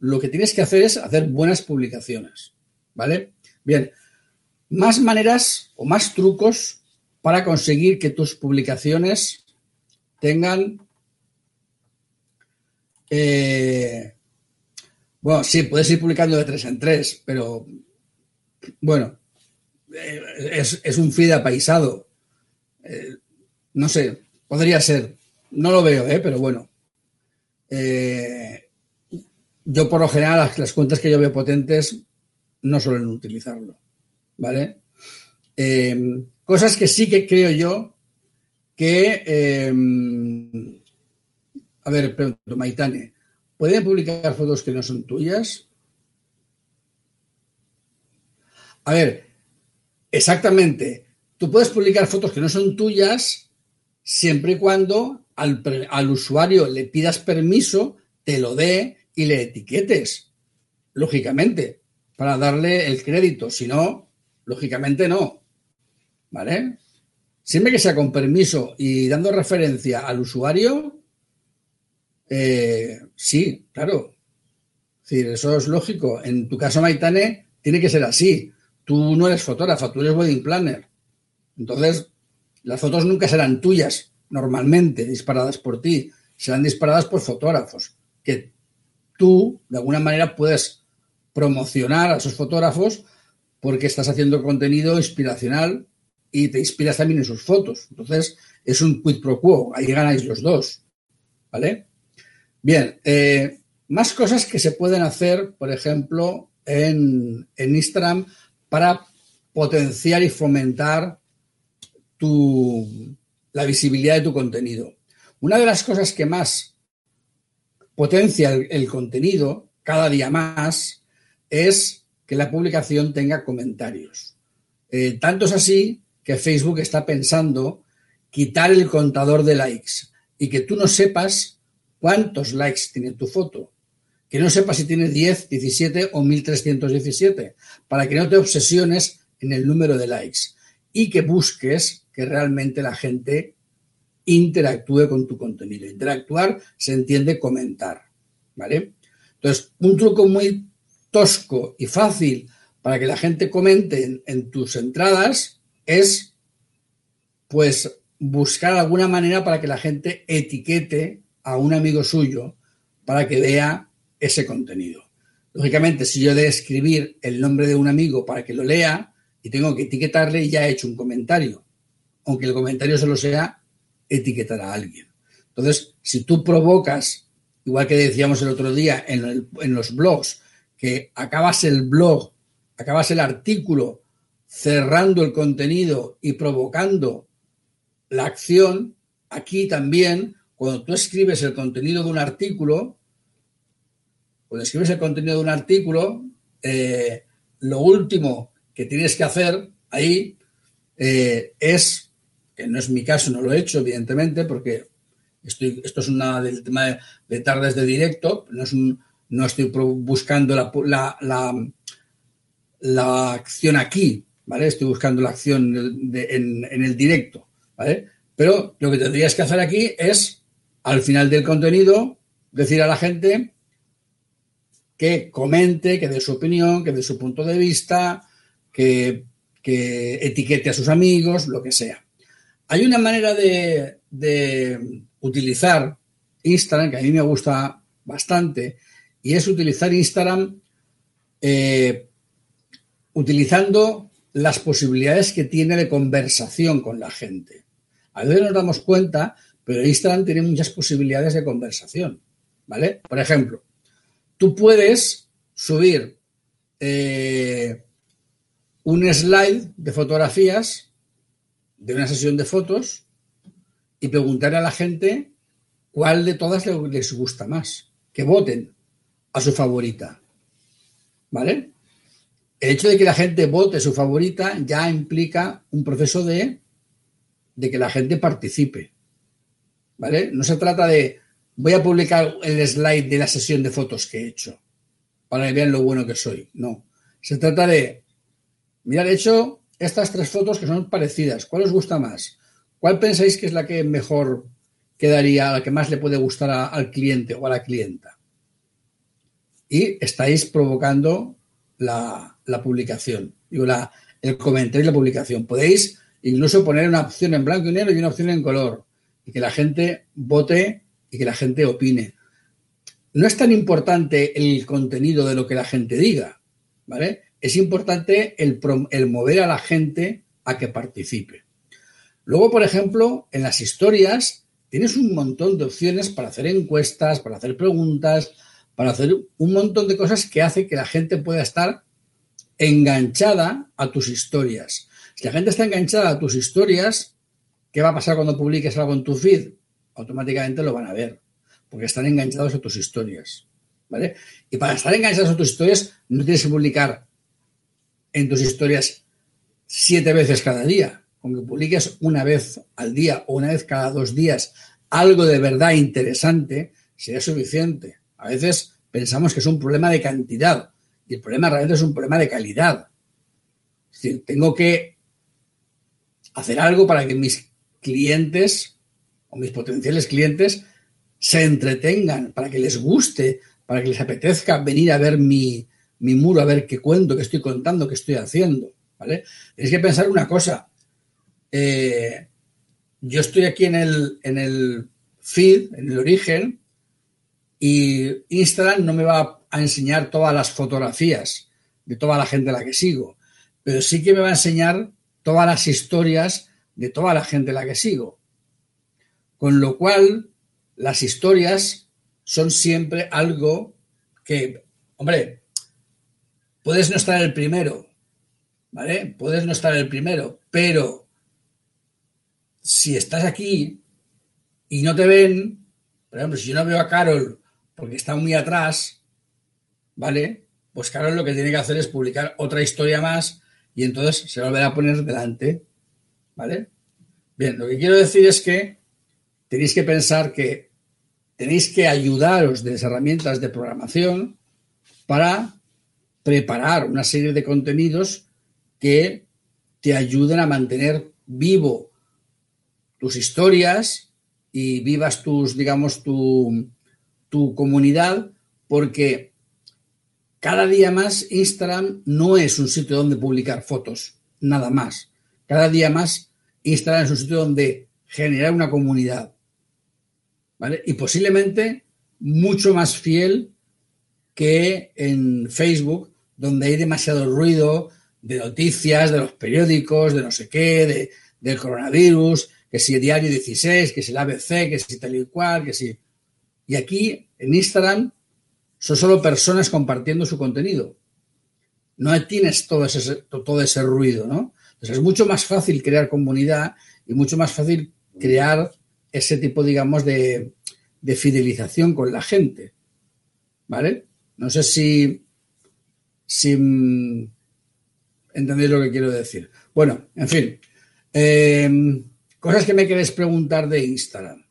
Lo que tienes que hacer es hacer buenas publicaciones. ¿Vale? Bien, más maneras o más trucos para conseguir que tus publicaciones tengan eh, bueno, sí, puedes ir publicando de tres en tres, pero bueno, eh, es, un feed apaisado. Eh, no sé, podría ser. No lo veo, ¿eh? pero bueno. Yo por lo general las, cuentas que yo veo potentes no suelen utilizarlo. ¿Vale? cosas que sí que creo yo que... a ver, pregunto, Maitane. ¿Pueden publicar fotos que no son tuyas? A ver, exactamente. Tú puedes publicar fotos que no son tuyas siempre y cuando al, al usuario le pidas permiso, te lo dé y le etiquetes. Lógicamente, para darle el crédito. Si no, lógicamente no. ¿Vale? Siempre que sea con permiso y dando referencia al usuario, eh, sí, claro. Es decir, eso es lógico. En tu caso, Maitane, tiene que ser así. Tú no eres fotógrafa, tú eres wedding planner. Entonces, las fotos nunca serán tuyas, normalmente, disparadas por ti. Serán disparadas por fotógrafos, que tú, de alguna manera, puedes promocionar a esos fotógrafos porque estás haciendo contenido inspiracional y te inspiras también en sus fotos. Entonces, es un quid pro quo, ahí ganáis los dos. ¿Vale? Bien, eh, más cosas que se pueden hacer, por ejemplo, en, Instagram para potenciar y fomentar tu, la visibilidad de tu contenido. Una de las cosas que más potencia el contenido cada día más es que la publicación tenga comentarios. Eh, tanto es así que Facebook está pensando quitar el contador de likes y que tú no sepas cuántos likes tiene tu foto. Que no sepas si tiene 10, 17 o 1317, para que no te obsesiones en el número de likes y que busques que realmente la gente interactúe con tu contenido. Interactuar se entiende comentar, ¿vale? Entonces, un truco muy tosco y fácil para que la gente comente en, tus entradas es, pues, buscar alguna manera para que la gente etiquete a un amigo suyo para que vea ese contenido. Lógicamente, si yo de escribir el nombre de un amigo para que lo lea y tengo que etiquetarle, ya he hecho un comentario. Aunque el comentario solo sea etiquetar a alguien. Entonces, si tú provocas, igual que decíamos el otro día en, en los blogs, que acabas el blog, acabas el artículo cerrando el contenido y provocando la acción, aquí también, cuando tú escribes el contenido de un artículo, cuando escribes el contenido de un artículo, eh, lo último que tienes que hacer ahí eh, es, que no es mi caso, no lo he hecho, evidentemente, porque estoy, esto es una del tema de, de tardes de directo, no es un, no estoy buscando la, acción aquí, ¿vale? Estoy buscando la acción en, el directo, ¿vale? Pero lo que tendrías que hacer aquí es, al final del contenido, decir a la gente que comente, que dé su opinión, que dé su punto de vista, que, etiquete a sus amigos, lo que sea. Hay una manera de, de utilizar Instagram que a mí me gusta bastante, y es utilizar Instagram eh, utilizando las posibilidades que tiene de conversación con la gente. A veces nos damos cuenta, pero Instagram tiene muchas posibilidades de conversación, ¿vale? Por ejemplo, tú puedes subir eh, un slide de fotografías de una sesión de fotos y preguntar a la gente cuál de todas les gusta más. Que voten a su favorita. ¿Vale? El hecho de que la gente vote su favorita ya implica un proceso de, de que la gente participe. ¿Vale? No se trata de voy a publicar el slide de la sesión de fotos que he hecho para que vean lo bueno que soy. No. Se trata de, mirad, he hecho estas tres fotos que son parecidas. ¿Cuál os gusta más? ¿Cuál pensáis que es la que mejor quedaría, la que más le puede gustar al cliente o a la clienta? Y estáis provocando la, publicación, digo, la, el comentario y la publicación. Podéis incluso poner una opción en blanco y negro y una opción en color y que la gente vote y que la gente opine. No es tan importante el contenido de lo que la gente diga, ¿vale? Es importante el, el mover a la gente a que participe. Luego, por ejemplo, en las historias tienes un montón de opciones para hacer encuestas, para hacer preguntas, para hacer un montón de cosas que hace que la gente pueda estar enganchada a tus historias. Si la gente está enganchada a tus historias, ¿qué va a pasar cuando publiques algo en tu feed? Automáticamente lo van a ver, porque están enganchados a tus historias. ¿Vale? Y para estar enganchados a tus historias, no tienes que publicar en tus historias siete veces cada día. Con que publiques una vez al día o una vez cada dos días algo de verdad interesante, sería suficiente. A veces pensamos que es un problema de cantidad y el problema realmente es un problema de calidad. Es decir, tengo que hacer algo para que mis clientes o mis potenciales clientes se entretengan, para que les guste, para que les apetezca venir a ver mi, muro, a ver qué cuento, qué estoy contando, qué estoy haciendo. ¿vale? Tienes que pensar una cosa. Eh, yo estoy aquí en el, en el feed, en el origen, y Instagram no me va a enseñar todas las fotografías de toda la gente a la que sigo, pero sí que me va a enseñar todas las historias de toda la gente a la que sigo. Con lo cual, las historias son siempre algo que, hombre, puedes no estar el primero, ¿vale? Puedes no estar el primero, pero si estás aquí y no te ven, por ejemplo, si yo no veo a Carol porque está muy atrás, ¿vale? Pues Carol lo que tiene que hacer es publicar otra historia más y entonces se volverá a poner delante, ¿vale? Bien, lo que quiero decir es que tenéis que pensar que tenéis que ayudaros de las herramientas de programación para preparar una serie de contenidos que te ayuden a mantener vivo tus historias y vivas tus, digamos, tu, tu comunidad, porque cada día más Instagram no es un sitio donde publicar fotos, nada más. Cada día más Instagram es un sitio donde generar una comunidad. ¿Vale? Y posiblemente mucho más fiel que en Facebook, donde hay demasiado ruido de noticias, de los periódicos, de no sé qué, de, del coronavirus, que si el diario 16, que si el ABC, que si tal y cual, que si... Y aquí, en Instagram, son solo personas compartiendo su contenido. No tienes todo ese, todo ese ruido, ¿no? Entonces es mucho más fácil crear comunidad y mucho más fácil crear ese tipo, digamos, de, de fidelización con la gente. ¿Vale? No sé si, si mm, entendéis lo que quiero decir. Bueno, en fin. Eh, cosas que me queréis preguntar de Instagram.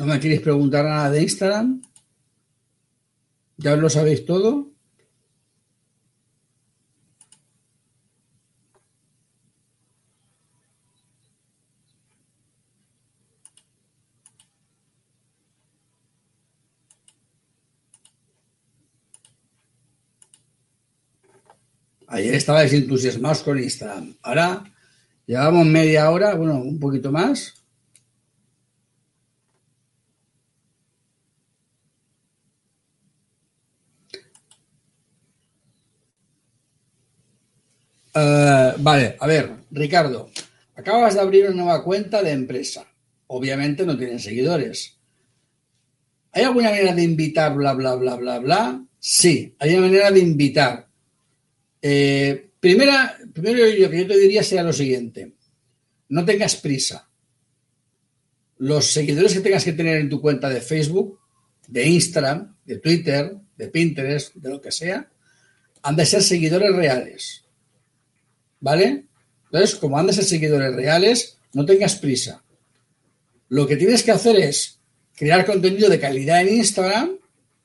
¿No me queréis preguntar nada de Instagram? ¿Ya lo sabéis todo? Ayer estabais entusiasmados con Instagram. Ahora llevamos media hora, bueno, un poquito más. Eh, vale, a ver, Ricardo, acabas de abrir una nueva cuenta de empresa. Obviamente no tienen seguidores. ¿Hay alguna manera de invitar, bla, bla, bla, bla, bla? Sí, hay una manera de invitar. Eh, primero lo que yo te diría sería lo siguiente. No tengas prisa. Los seguidores que tengas que tener en tu cuenta de Facebook, de Instagram, de Twitter, de Pinterest, de lo que sea, han de ser seguidores reales. ¿Vale? Entonces, como andas en seguidores reales, no tengas prisa. Lo que tienes que hacer es crear contenido de calidad en Instagram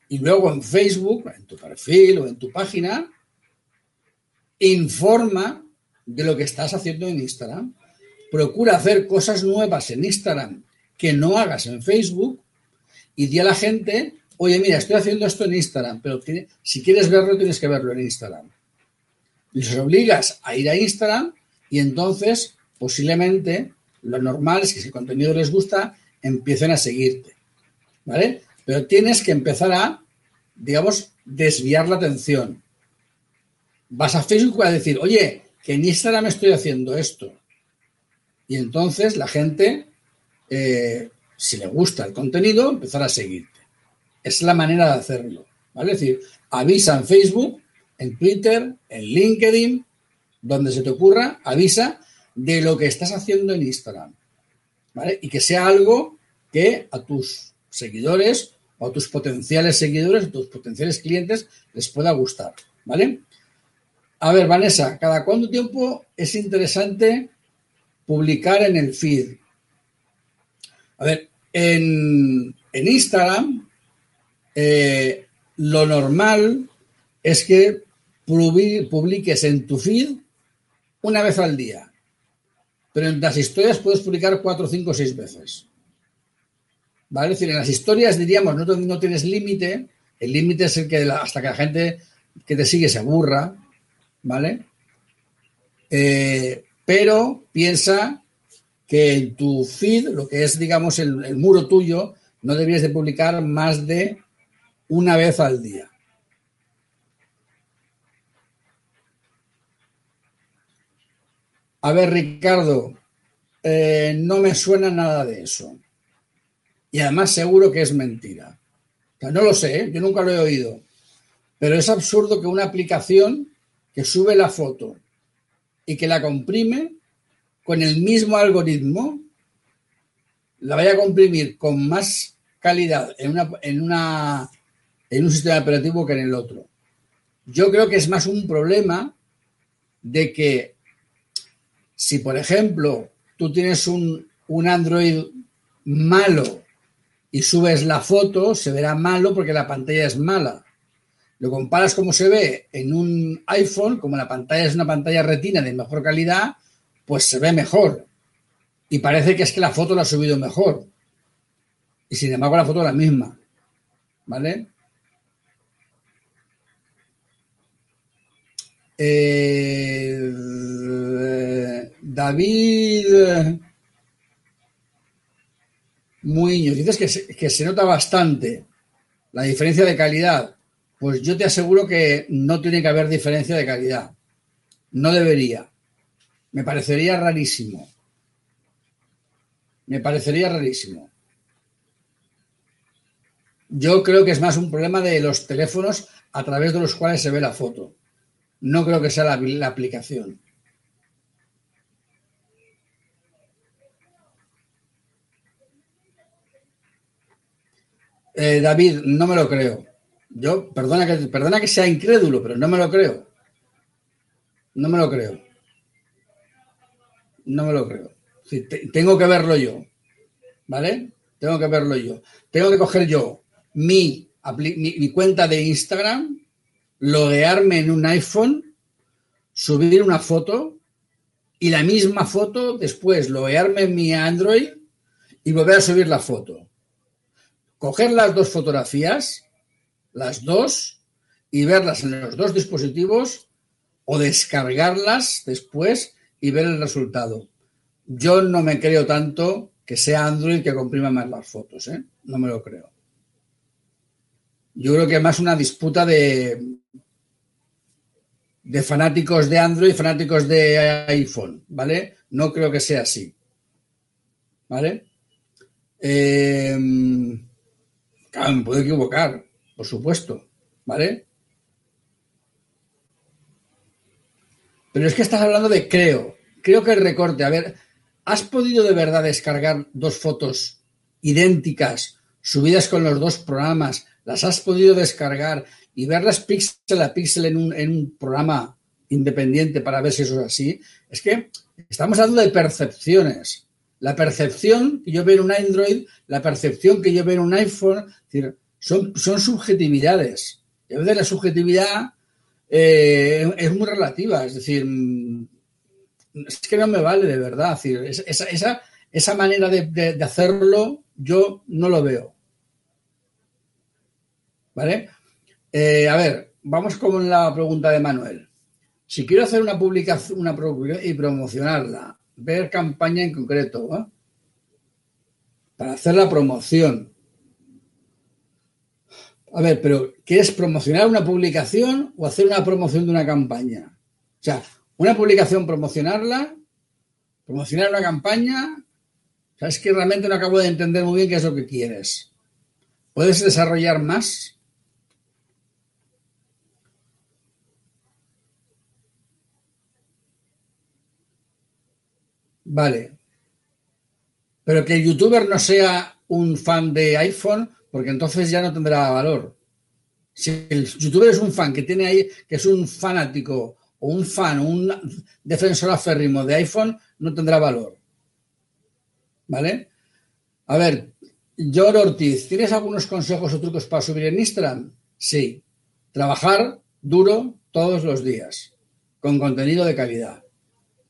y luego en Facebook, en tu perfil o en tu página, informa de lo que estás haciendo en Instagram. Procura hacer cosas nuevas en Instagram que no hagas en Facebook y di a la gente, oye, mira, estoy haciendo esto en Instagram, pero si quieres verlo, tienes que verlo en Instagram les obligas a ir a Instagram y entonces posiblemente lo normal es que si el contenido les gusta, empiecen a seguirte. ¿Vale? Pero tienes que empezar a, digamos, desviar la atención. Vas a Facebook a decir, oye, que en Instagram estoy haciendo esto. Y entonces la gente, eh, si le gusta el contenido, empezará a seguirte. Es la manera de hacerlo. ¿vale? Es decir, avisa en Facebook, en Twitter, en LinkedIn, donde se te ocurra, avisa de lo que estás haciendo en Instagram. ¿Vale? Y que sea algo que a tus seguidores o a tus potenciales seguidores, tus potenciales clientes les pueda gustar. ¿Vale? A ver, Vanessa, ¿cada cuánto tiempo es interesante publicar en el feed? A ver, en, Instagram, eh, lo normal es que publiques en tu feed una vez al día. Pero en las historias puedes publicar cuatro, cinco, seis veces. ¿Vale? Es decir, en las historias diríamos, no, no tienes límite. El límite es el que hasta que la gente que te sigue se aburra. ¿Vale? Eh, pero piensa que en tu feed, lo que es, digamos, el, muro tuyo, no deberías de publicar más de una vez al día. A ver, Ricardo, eh, no me suena nada de eso. Y además seguro que es mentira. no lo sé, ¿eh? yo nunca lo he oído. Pero es absurdo que una aplicación que sube la foto y que la comprime con el mismo algoritmo, la vaya a comprimir con más calidad en un sistema operativo que en el otro. Yo creo que es más un problema de que si, por ejemplo, tú tienes un, Android malo y subes la foto, se verá malo porque la pantalla es mala. Lo comparas como se ve en un iPhone, como la pantalla es una pantalla retina de mejor calidad, pues se ve mejor. Y parece que es que la foto la ha subido mejor. Y sin embargo la foto es la misma. ¿Vale? Eh, David Muñoz, dices que que se nota bastante la diferencia de calidad. Pues yo te aseguro que no tiene que haber diferencia de calidad. No debería. Me parecería rarísimo. Me parecería rarísimo. Yo creo que es más un problema de los teléfonos a través de los cuales se ve la foto. No creo que sea la, aplicación. Eh, David, no me lo creo. Yo, perdona que, perdona que sea incrédulo, pero no me lo creo. No me lo creo. No me lo creo. tengo que verlo yo. ¿Vale? Tengo que verlo yo. Tengo que coger yo mi, mi cuenta de Instagram loguearme en un iPhone, subir una foto y la misma foto después loguearme en mi Android y volver a subir la foto. Coger las dos fotografías, las dos, y verlas en los dos dispositivos o descargarlas después y ver el resultado. Yo no me creo tanto que sea Android que comprima más las fotos, ¿eh? No me lo creo. Yo creo que más una disputa de, de fanáticos de Android, fanáticos de iPhone, ¿vale? No creo que sea así. ¿Vale? Eh, me puedo equivocar, por supuesto, ¿vale? Pero es que estás hablando de creo. Creo que el recorte, a ver, ¿has podido de verdad descargar dos fotos idénticas, subidas con los dos programas? ¿Las has podido descargar y verlas píxel a píxel en un, en un programa independiente para ver si eso es así, es que estamos hablando de percepciones. La percepción que yo veo en un Android, la percepción que yo veo en un iPhone, son, son subjetividades. Y a la subjetividad eh, es muy relativa, es decir, mm, es que no me vale de verdad. esa, esa, esa, manera de, de hacerlo yo no lo veo. ¿Vale? Eh, a ver, vamos con la pregunta de Manuel. Si quiero hacer una publicación y promocionarla, ver campaña en concreto, para hacer la promoción. A ver, pero ¿qué es promocionar una publicación o hacer una promoción de una campaña? O sea, una publicación promocionarla, promocionar una campaña, o sea, es que realmente no acabo de entender muy bien qué es lo que quieres. ¿Puedes desarrollar más? Vale. Pero que el youtuber no sea un fan de iPhone, porque entonces ya no tendrá valor. Si el youtuber es un fan que tiene ahí, que es un fanático o un fan, un defensor aférrimo de iPhone, no tendrá valor. ¿Vale? A ver, George Ortiz, ¿tienes algunos consejos o trucos para subir en Instagram? Sí. Trabajar duro todos los días, con contenido de calidad.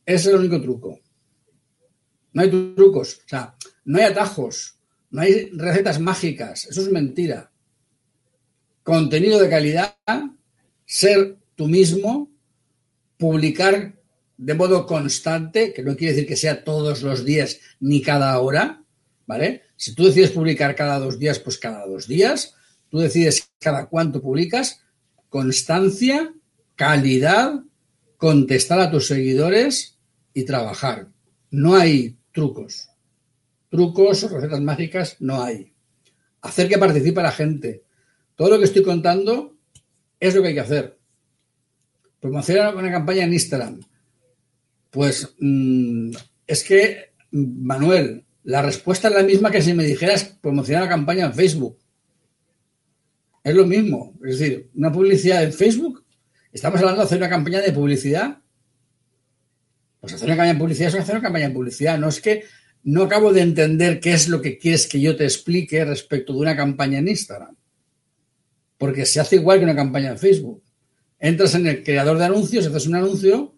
Es el único truco. No hay trucos, o sea, no hay atajos, no hay recetas mágicas, eso es mentira. Contenido de calidad, ser tú mismo, publicar de modo constante, que no quiere decir que sea todos los días ni cada hora, ¿vale? Si tú decides publicar cada dos días, pues cada dos días. Tú decides cada cuánto publicas, constancia, calidad, contestar a tus seguidores y trabajar. No hay trucos. Trucos recetas mágicas no hay. Hacer que participe la gente. Todo lo que estoy contando es lo que hay que hacer. Promocionar una campaña en Instagram. Pues mm, es que, Manuel, la respuesta es la misma que si me dijeras promocionar la campaña en Facebook. Es lo mismo. Es decir, una publicidad en Facebook. Estamos hablando de hacer una campaña de publicidad pues hacer una campaña de publicidad es hacer una campaña de publicidad. No es que no acabo de entender qué es lo que quieres que yo te explique respecto de una campaña en Instagram. Porque se hace igual que una campaña en Facebook. Entras en el creador de anuncios, haces un anuncio.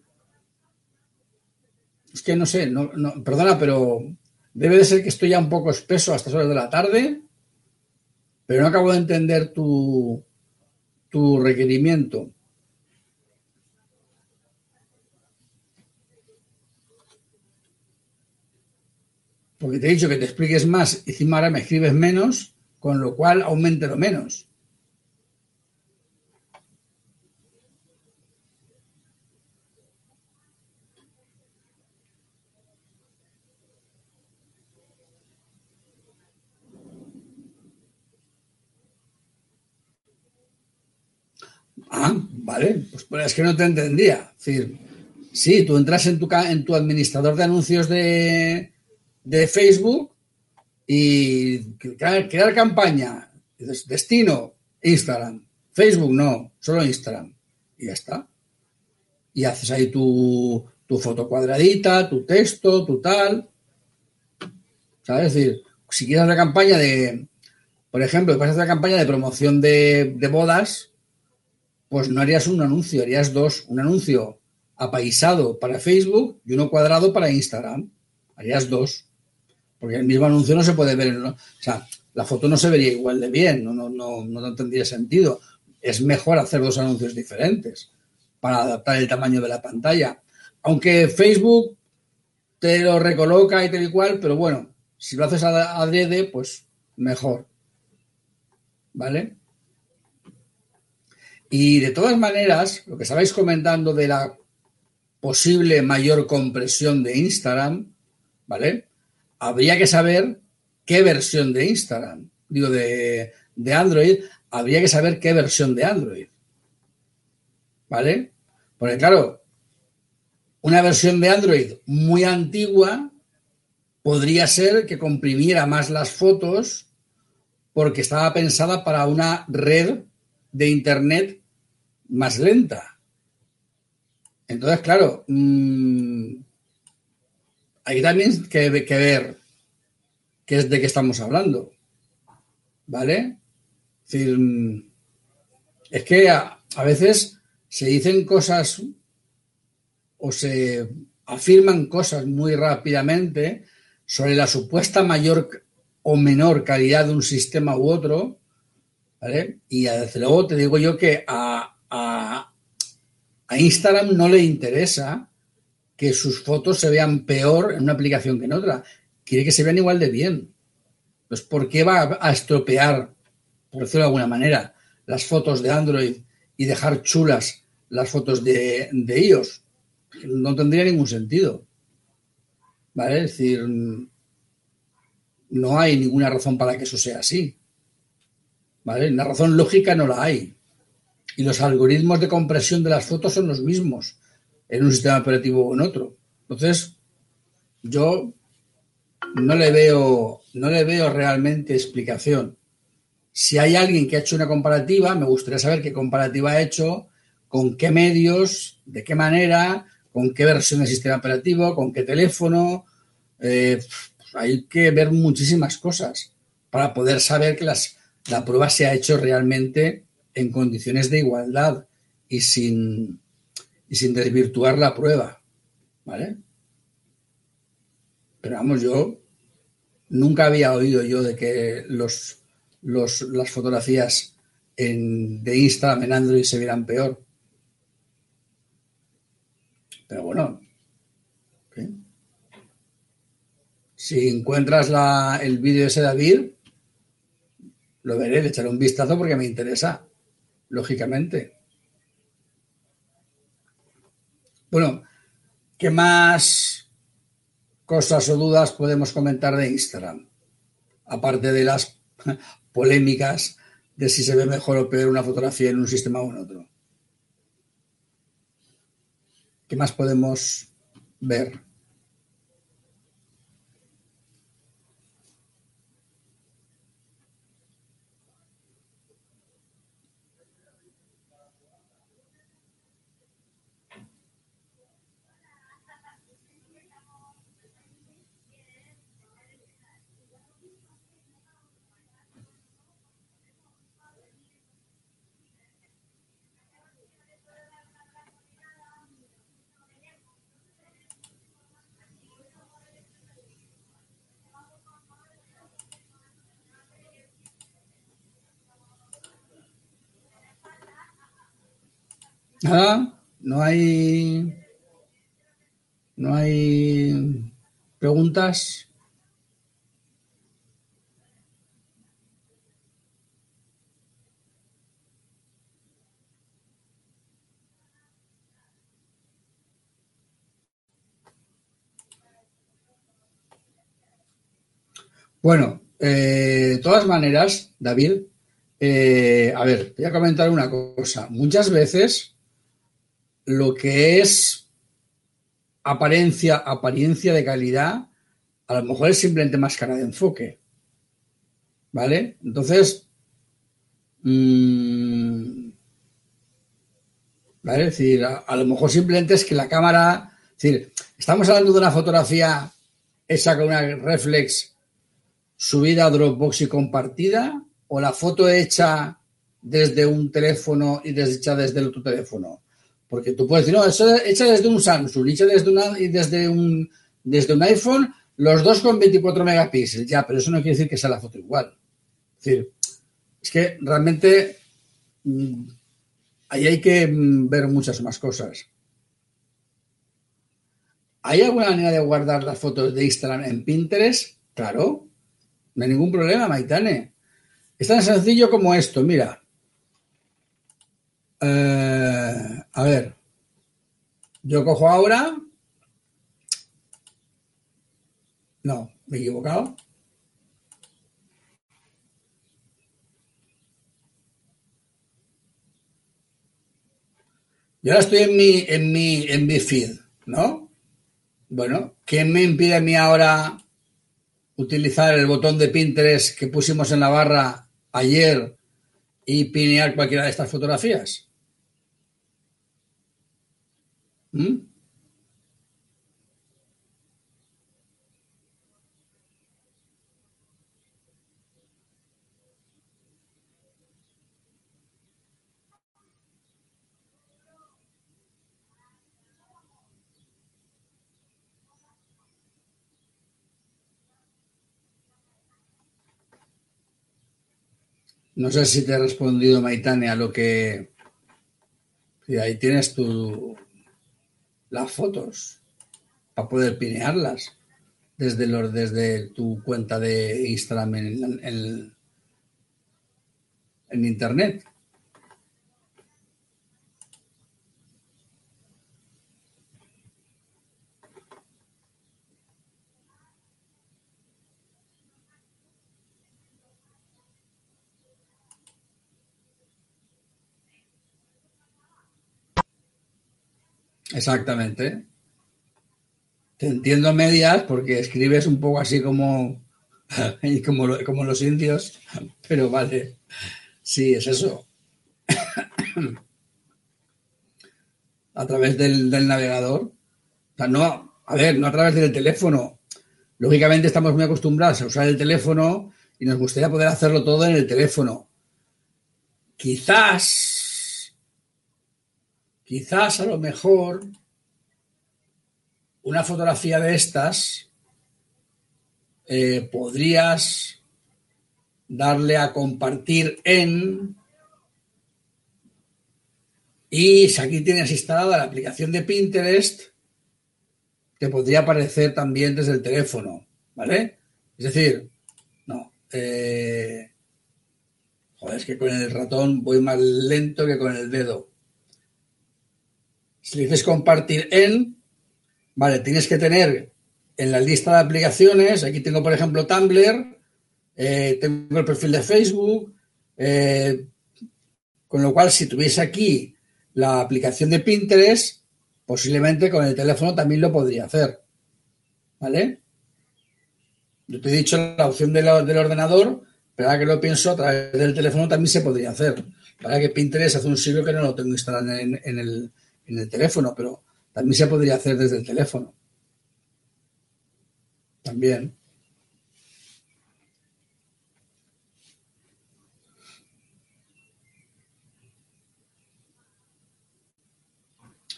Es que no sé, no, perdona, pero debe de ser que estoy ya un poco espeso a estas horas de la tarde, pero no acabo de entender tu, tu requerimiento. Porque te he dicho que te expliques más y encima ahora me escribes menos, con lo cual aumente lo menos. Ah, vale, pues, pues es que no te entendía. Es decir, sí, tú entras en tu, en tu administrador de anuncios de, de Facebook y crear, campaña, destino, Instagram. Facebook no, solo Instagram. Y ya está. Y haces ahí tu, tu foto cuadradita, tu texto, tu tal. ¿Sabes? Es decir, si quieres hacer campaña de, por ejemplo, si vas a hacer campaña de promoción de, de bodas, pues no harías un anuncio, harías dos. Un anuncio apaisado para Facebook y uno cuadrado para Instagram. Harías dos porque el mismo anuncio no se puede ver, o sea, la foto no se vería igual de bien, no, no, no, no tendría sentido. Es mejor hacer dos anuncios diferentes para adaptar el tamaño de la pantalla. Aunque Facebook te lo recoloca y tal y cual, pero bueno, si lo haces adrede, pues mejor. ¿Vale? Y de todas maneras, lo que estabais comentando de la posible mayor compresión de Instagram, ¿vale? Habría que saber qué versión de Instagram, digo, de, Android, habría que saber qué versión de Android. ¿Vale? Porque claro, una versión de Android muy antigua podría ser que comprimiera más las fotos porque estaba pensada para una red de Internet más lenta. Entonces, claro, mmm, hay también que, que ver qué es de qué estamos hablando. ¿Vale? Es mm, es que a, veces se dicen cosas o se afirman cosas muy rápidamente sobre la supuesta mayor o menor calidad de un sistema u otro, ¿vale? Y desde luego te digo yo que a, a, a Instagram no le interesa que sus fotos se vean peor en una aplicación que en otra. Quiere que se vean igual de bien. Pues, ¿por qué va a estropear, por decirlo de alguna manera, las fotos de Android y dejar chulas las fotos de, de iOS. No tendría ningún sentido. ¿Vale? Es decir, no hay ninguna razón para que eso sea así. ¿Vale? Una razón lógica no la hay. Y los algoritmos de compresión de las fotos son los mismos en un sistema operativo o en otro. Entonces, yo no le veo, no le veo realmente explicación. Si hay alguien que ha hecho una comparativa, me gustaría saber qué comparativa ha hecho, con qué medios, de qué manera, con qué versión del sistema operativo, con qué teléfono. Eh, hay que ver muchísimas cosas para poder saber que las, la prueba se ha hecho realmente en condiciones de igualdad y sin, y sin desvirtuar la prueba. ¿Vale? Pero vamos, yo nunca había oído yo de que los, los, las fotografías en, de Instagram en Android se vieran peor. Pero bueno, si encuentras la, el vídeo ese David, lo veré, le echaré un vistazo porque me interesa, lógicamente. Bueno, ¿qué más cosas o dudas podemos comentar de Instagram? Aparte de las polémicas de si se ve mejor o peor una fotografía en un sistema o en otro. ¿Qué más podemos ver? No hay. No hay preguntas. Bueno, eh, de todas maneras, David, eh, a ver, voy a comentar una cosa. Muchas veces lo que es apariencia, apariencia de calidad, a lo mejor es simplemente máscara de enfoque. ¿Vale? Entonces, mmm, ¿vale? Es decir, a, lo mejor simplemente es que la cámara, es decir, estamos hablando de una fotografía hecha con una reflex subida a Dropbox y compartida, o la foto hecha desde un teléfono y hecha desde el otro teléfono. Porque tú puedes decir, no, eso hecha desde un Samsung, hecha desde, una, desde, un, desde un iPhone, los dos con 24 megapíxeles. Ya, pero eso no quiere decir que sea la foto igual. Es decir, es que realmente mm, ahí hay que mm, ver muchas más cosas. ¿Hay alguna manera de guardar las fotos de Instagram en Pinterest? Claro, no hay ningún problema, Maitane. Es tan sencillo como esto, mira. Eh, a ver, yo cojo ahora. No, me he equivocado. Yo ahora estoy en mi, en mi, en mi feed, ¿no? Bueno, ¿qué me impide a mí ahora utilizar el botón de Pinterest que pusimos en la barra ayer y pinear cualquiera de estas fotografías? ¿Mm? No sé si te he respondido, Maitane, a lo que... Y ahí tienes tu, las fotos para poder pinearlas desde, los, desde tu cuenta de Instagram en, en, en Internet. Exactamente. Te entiendo medias porque escribes un poco así como, como, como los indios, pero vale. Sí, es eso. a través del, navegador. O sea, no, a ver, no a través del teléfono. Lógicamente estamos muy acostumbrados a usar el teléfono y nos gustaría poder hacerlo todo en el teléfono. Quizás, quizás a lo mejor una fotografía de estas eh, podrías darle a compartir en y si aquí tienes instalada la aplicación de Pinterest, te podría aparecer también desde el teléfono, ¿vale? Es decir, no. Eh, joder, es que con el ratón voy más lento que con el dedo. Si le dices compartir en, vale, tienes que tener en la lista de aplicaciones, aquí tengo por ejemplo Tumblr, eh, tengo el perfil de Facebook, eh, con lo cual si tuviese aquí la aplicación de Pinterest, posiblemente con el teléfono también lo podría hacer. ¿Vale? Yo te he dicho la opción del ordenador, pero ahora que lo pienso, a través del teléfono también se podría hacer. Para que Pinterest hace un siglo que no lo tengo instalado en, el, en el teléfono, pero también se podría hacer desde el teléfono. También.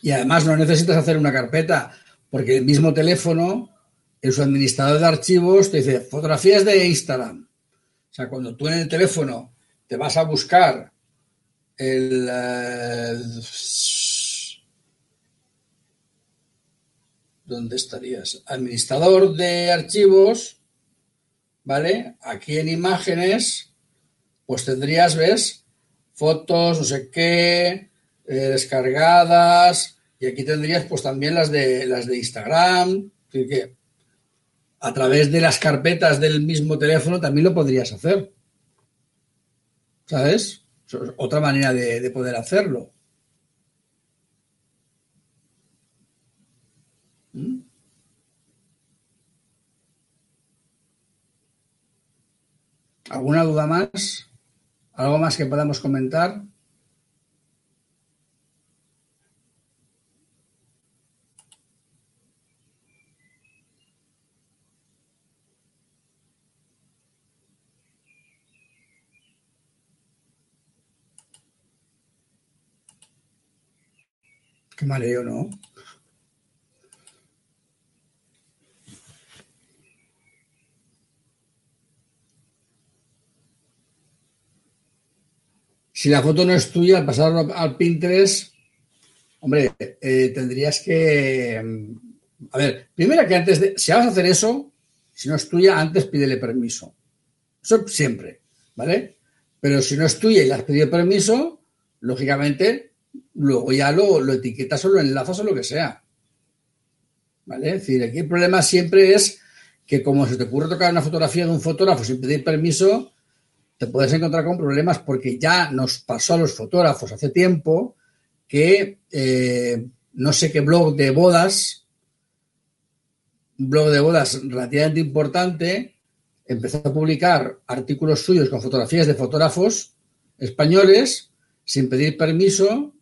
Y además no necesitas hacer una carpeta, porque el mismo teléfono, en su administrador de archivos, te dice fotografías de Instagram. O sea, cuando tú en el teléfono te vas a buscar el, ¿dónde estarías? Administrador de archivos, ¿vale? Aquí en imágenes, pues tendrías, ¿ves? Fotos, no sé qué, eh, descargadas y aquí tendrías pues también las de las de Instagram, que a través de las carpetas del mismo teléfono también lo podrías hacer. ¿Sabes? otra manera de poder hacerlo. ¿Alguna duda más? ¿Algo más que podamos comentar? Qué mareo, ¿no? Si la foto no es tuya, al pasar al Pinterest, hombre, eh, tendrías que... Mm, a ver, primero que antes de... Si vas a hacer eso, si no es tuya, antes pídele permiso. Eso siempre, ¿vale? Pero si no es tuya y le has pedido permiso, lógicamente luego ya lo, lo etiquetas o lo enlazas o lo que sea. ¿Vale? Es decir, aquí el problema siempre es que como se te ocurre tocar una fotografía de un fotógrafo sin pedir permiso, te puedes encontrar con problemas porque ya nos pasó a los fotógrafos hace tiempo que eh, no sé qué blog de bodas, un blog de bodas relativamente importante, empezó a publicar artículos suyos con fotografías de fotógrafos españoles sin pedir permiso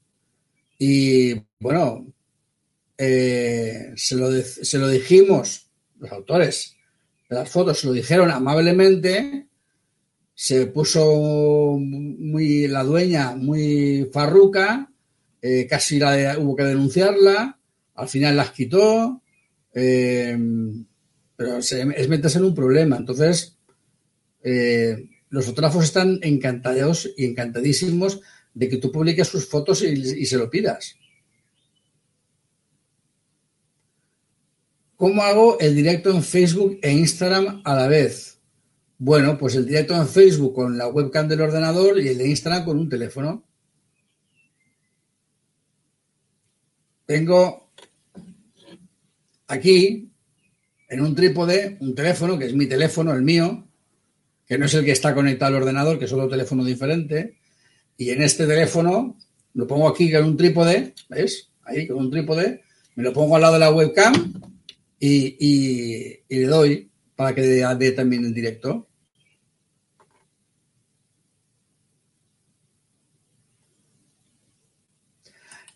y bueno, eh, se, lo se, lo dijimos, los autores de las fotos se lo dijeron amablemente, se puso muy la dueña muy farruca, eh, casi la, hubo que denunciarla, al final las quitó, eh, pero es meterse en un problema. Entonces, los fotógrafos están encantados y encantadísimos de que tú publiques sus fotos y, se lo pidas. ¿Cómo hago el directo en Facebook e Instagram a la vez? Bueno, pues el directo en Facebook con la webcam del ordenador y el de Instagram con un teléfono. Tengo aquí en un trípode un teléfono, que es mi teléfono, el mío, que no es el que está conectado al ordenador, que es otro teléfono diferente. Y en este teléfono lo pongo aquí con un trípode, ¿ves? Ahí con un trípode. Me lo pongo al lado de la webcam y, le doy para que dé también en directo.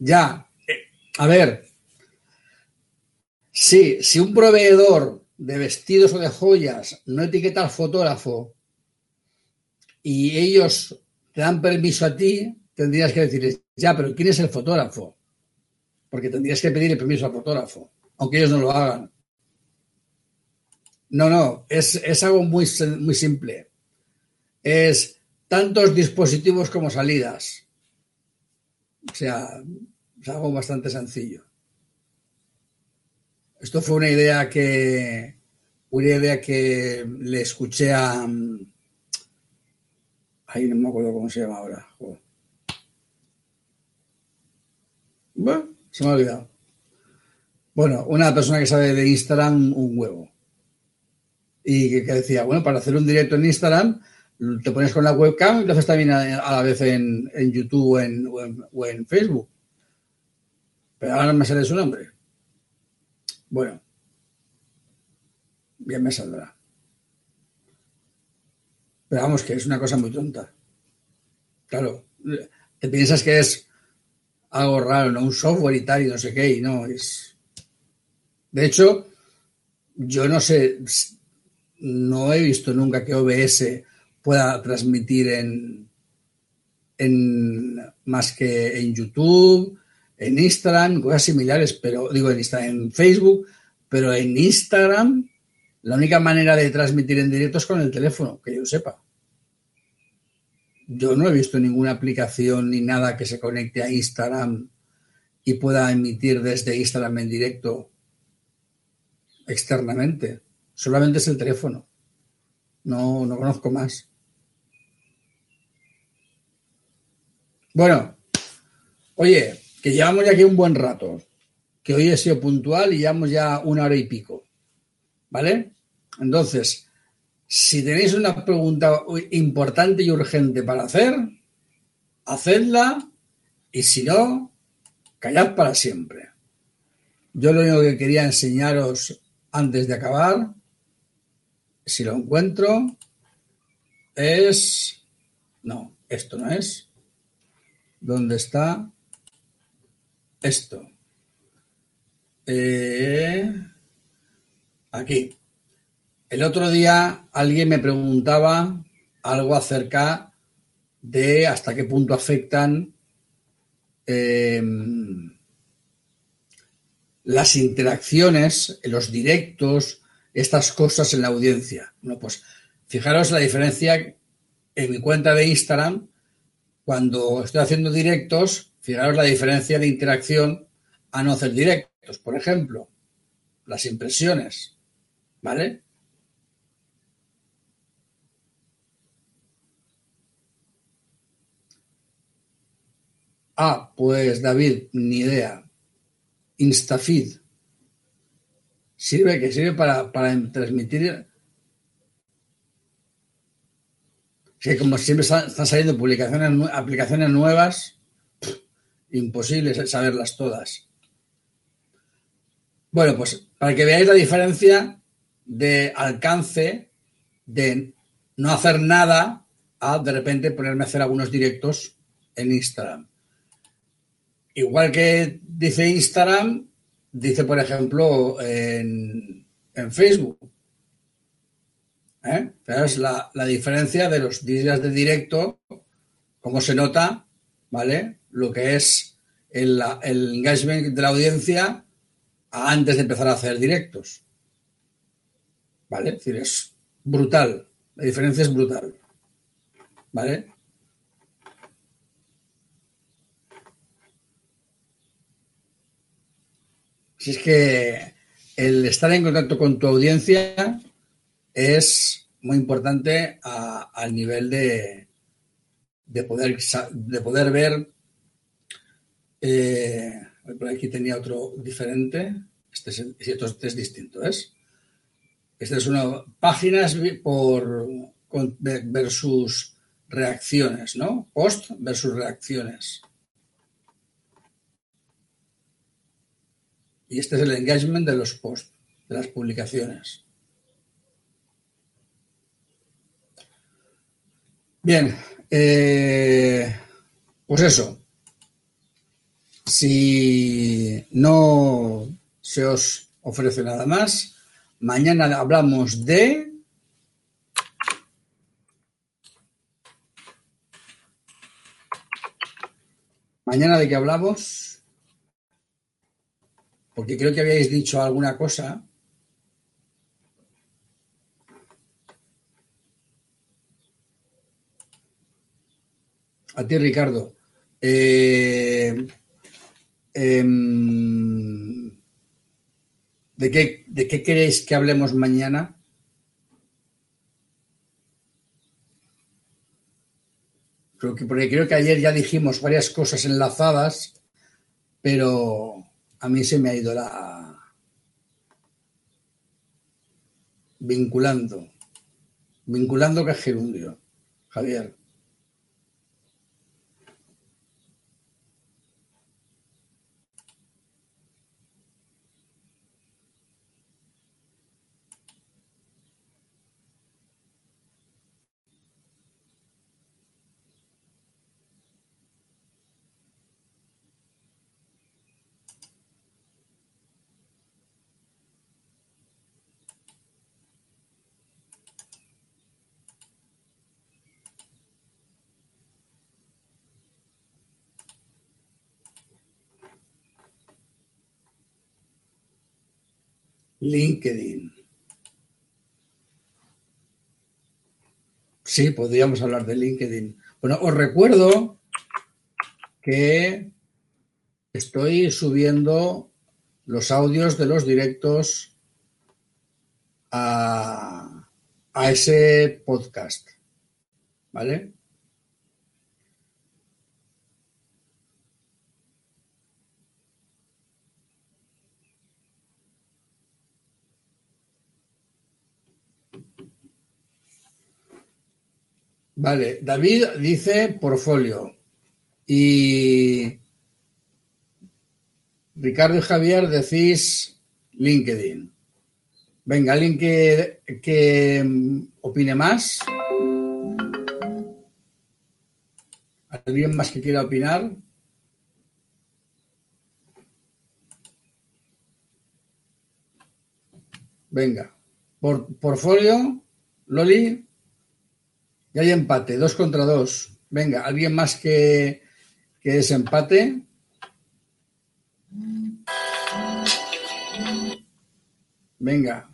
Ya, a ver, sí, si un proveedor de vestidos o de joyas no etiqueta al fotógrafo y ellos te dan permiso a ti, tendrías que decirles, ya, pero ¿quién es el fotógrafo? Porque tendrías que pedirle permiso al fotógrafo, aunque ellos no lo hagan. No, no, es, algo muy, muy simple. Es tantos dispositivos como salidas. O sea, es algo bastante sencillo. Esto fue una idea que una idea que le escuché a Ahí no me acuerdo cómo se llama ahora. Bueno, se me ha olvidado. Bueno, una persona que sabe de Instagram un huevo. Y que, decía, bueno, para hacer un directo en Instagram, te pones con la webcam y lo haces también a, la vez en, YouTube o en, Facebook. Pero ahora no me sale su nombre. Bueno, bien me saldrá. Pero vamos, que es una cosa muy tonta. Claro, te piensas que es algo raro, ¿no? Un software y tal y no sé qué, y no, es... De hecho, yo no sé, no he visto nunca que OBS pueda transmitir en, en más que en YouTube, en Instagram, cosas similares, pero digo en Instagram, en Facebook, pero en Instagram la única manera de transmitir en directo es con el teléfono, que yo sepa. Yo no he visto ninguna aplicación ni nada que se conecte a Instagram y pueda emitir desde Instagram en directo externamente. Solamente es el teléfono. No, no conozco más. Bueno, oye, que llevamos ya aquí un buen rato, que hoy he sido puntual y llevamos ya una hora y pico. ¿Vale? Entonces, si tenéis una pregunta importante y urgente para hacer, hacedla y si no, callad para siempre. Yo lo único que quería enseñaros antes de acabar, si lo encuentro, es... No, esto no es. ¿Dónde está? Esto. Eh, aquí. El otro día alguien me preguntaba algo acerca de hasta qué punto afectan em, las interacciones, los directos, estas cosas en la audiencia. Bueno, pues fijaros la diferencia en mi cuenta de Instagram, cuando estoy haciendo directos, fijaros la diferencia de interacción a no hacer directos. Por ejemplo, las impresiones, ¿vale? Ah, pues David, ni idea. Instafeed. Sirve, que sirve para, transmitir. Sí, como siempre están, saliendo publicaciones, aplicaciones nuevas, imposible saberlas todas. Bueno, pues para que veáis la diferencia de alcance de no hacer nada a de repente ponerme a hacer algunos directos en Instagram. Igual que dice Instagram, dice, por ejemplo, en, Facebook. ¿Eh? Es la, diferencia de los días de directo, cómo se nota, ¿vale? Lo que es el, engagement de la audiencia antes de empezar a hacer directos. ¿Vale? Es es brutal. La diferencia es brutal. ¿Vale? Si es que el estar en contacto con tu audiencia es muy importante al nivel de, de, poder, de poder ver. Eh, por aquí tenía otro diferente. Este es, este es distinto, ¿es? Esta es una páginas por versus reacciones, ¿no? Post versus reacciones. Y este es el engagement de los posts, de las publicaciones. Bien, eh, pues eso. Si no se os ofrece nada más, mañana hablamos de... Mañana de qué hablamos, porque creo que habíais dicho alguna cosa. A ti, Ricardo. Eh, em, ¿de, qué, ¿De qué queréis que hablemos mañana? Creo que, porque creo que ayer ya dijimos varias cosas enlazadas, pero a mí se me ha ido la vinculando. Vinculando que Javier. LinkedIn. Sí, podríamos hablar de LinkedIn. Bueno, os recuerdo que estoy subiendo los audios de los directos a, a ese podcast. ¿Vale? Vale, David dice portfolio y Ricardo y Javier decís LinkedIn. Venga, alguien que, que opine más. ¿Alguien más que quiera opinar? Venga. Por, portfolio, Loli. Y hay empate, dos contra dos. Venga, ¿alguien más que, que desempate? Venga.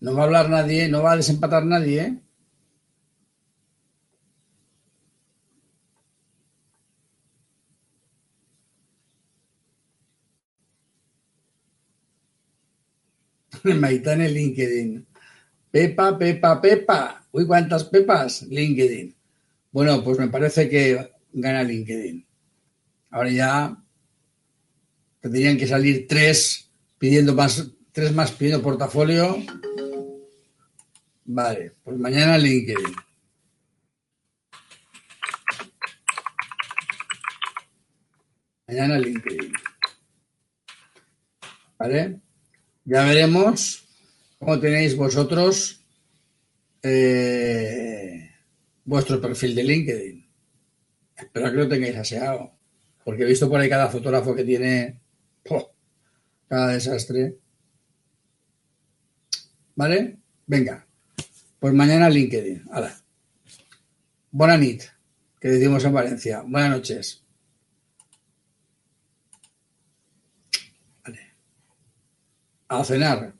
No va a hablar nadie, no va a desempatar nadie, ¿eh? Maitán en LinkedIn. Pepa, Pepa, Pepa. Uy, ¿cuántas Pepas? LinkedIn. Bueno, pues me parece que gana LinkedIn. Ahora ya tendrían que salir tres pidiendo más, tres más pidiendo portafolio. Vale, pues mañana LinkedIn. Mañana LinkedIn. ¿Vale? Ya veremos cómo tenéis vosotros eh, vuestro perfil de LinkedIn. Espero que lo tengáis aseado, porque he visto por ahí cada fotógrafo que tiene cada desastre. ¿Vale? Venga, pues mañana LinkedIn. Hala. Buena nit, que decimos en Valencia. Buenas noches. A cenar.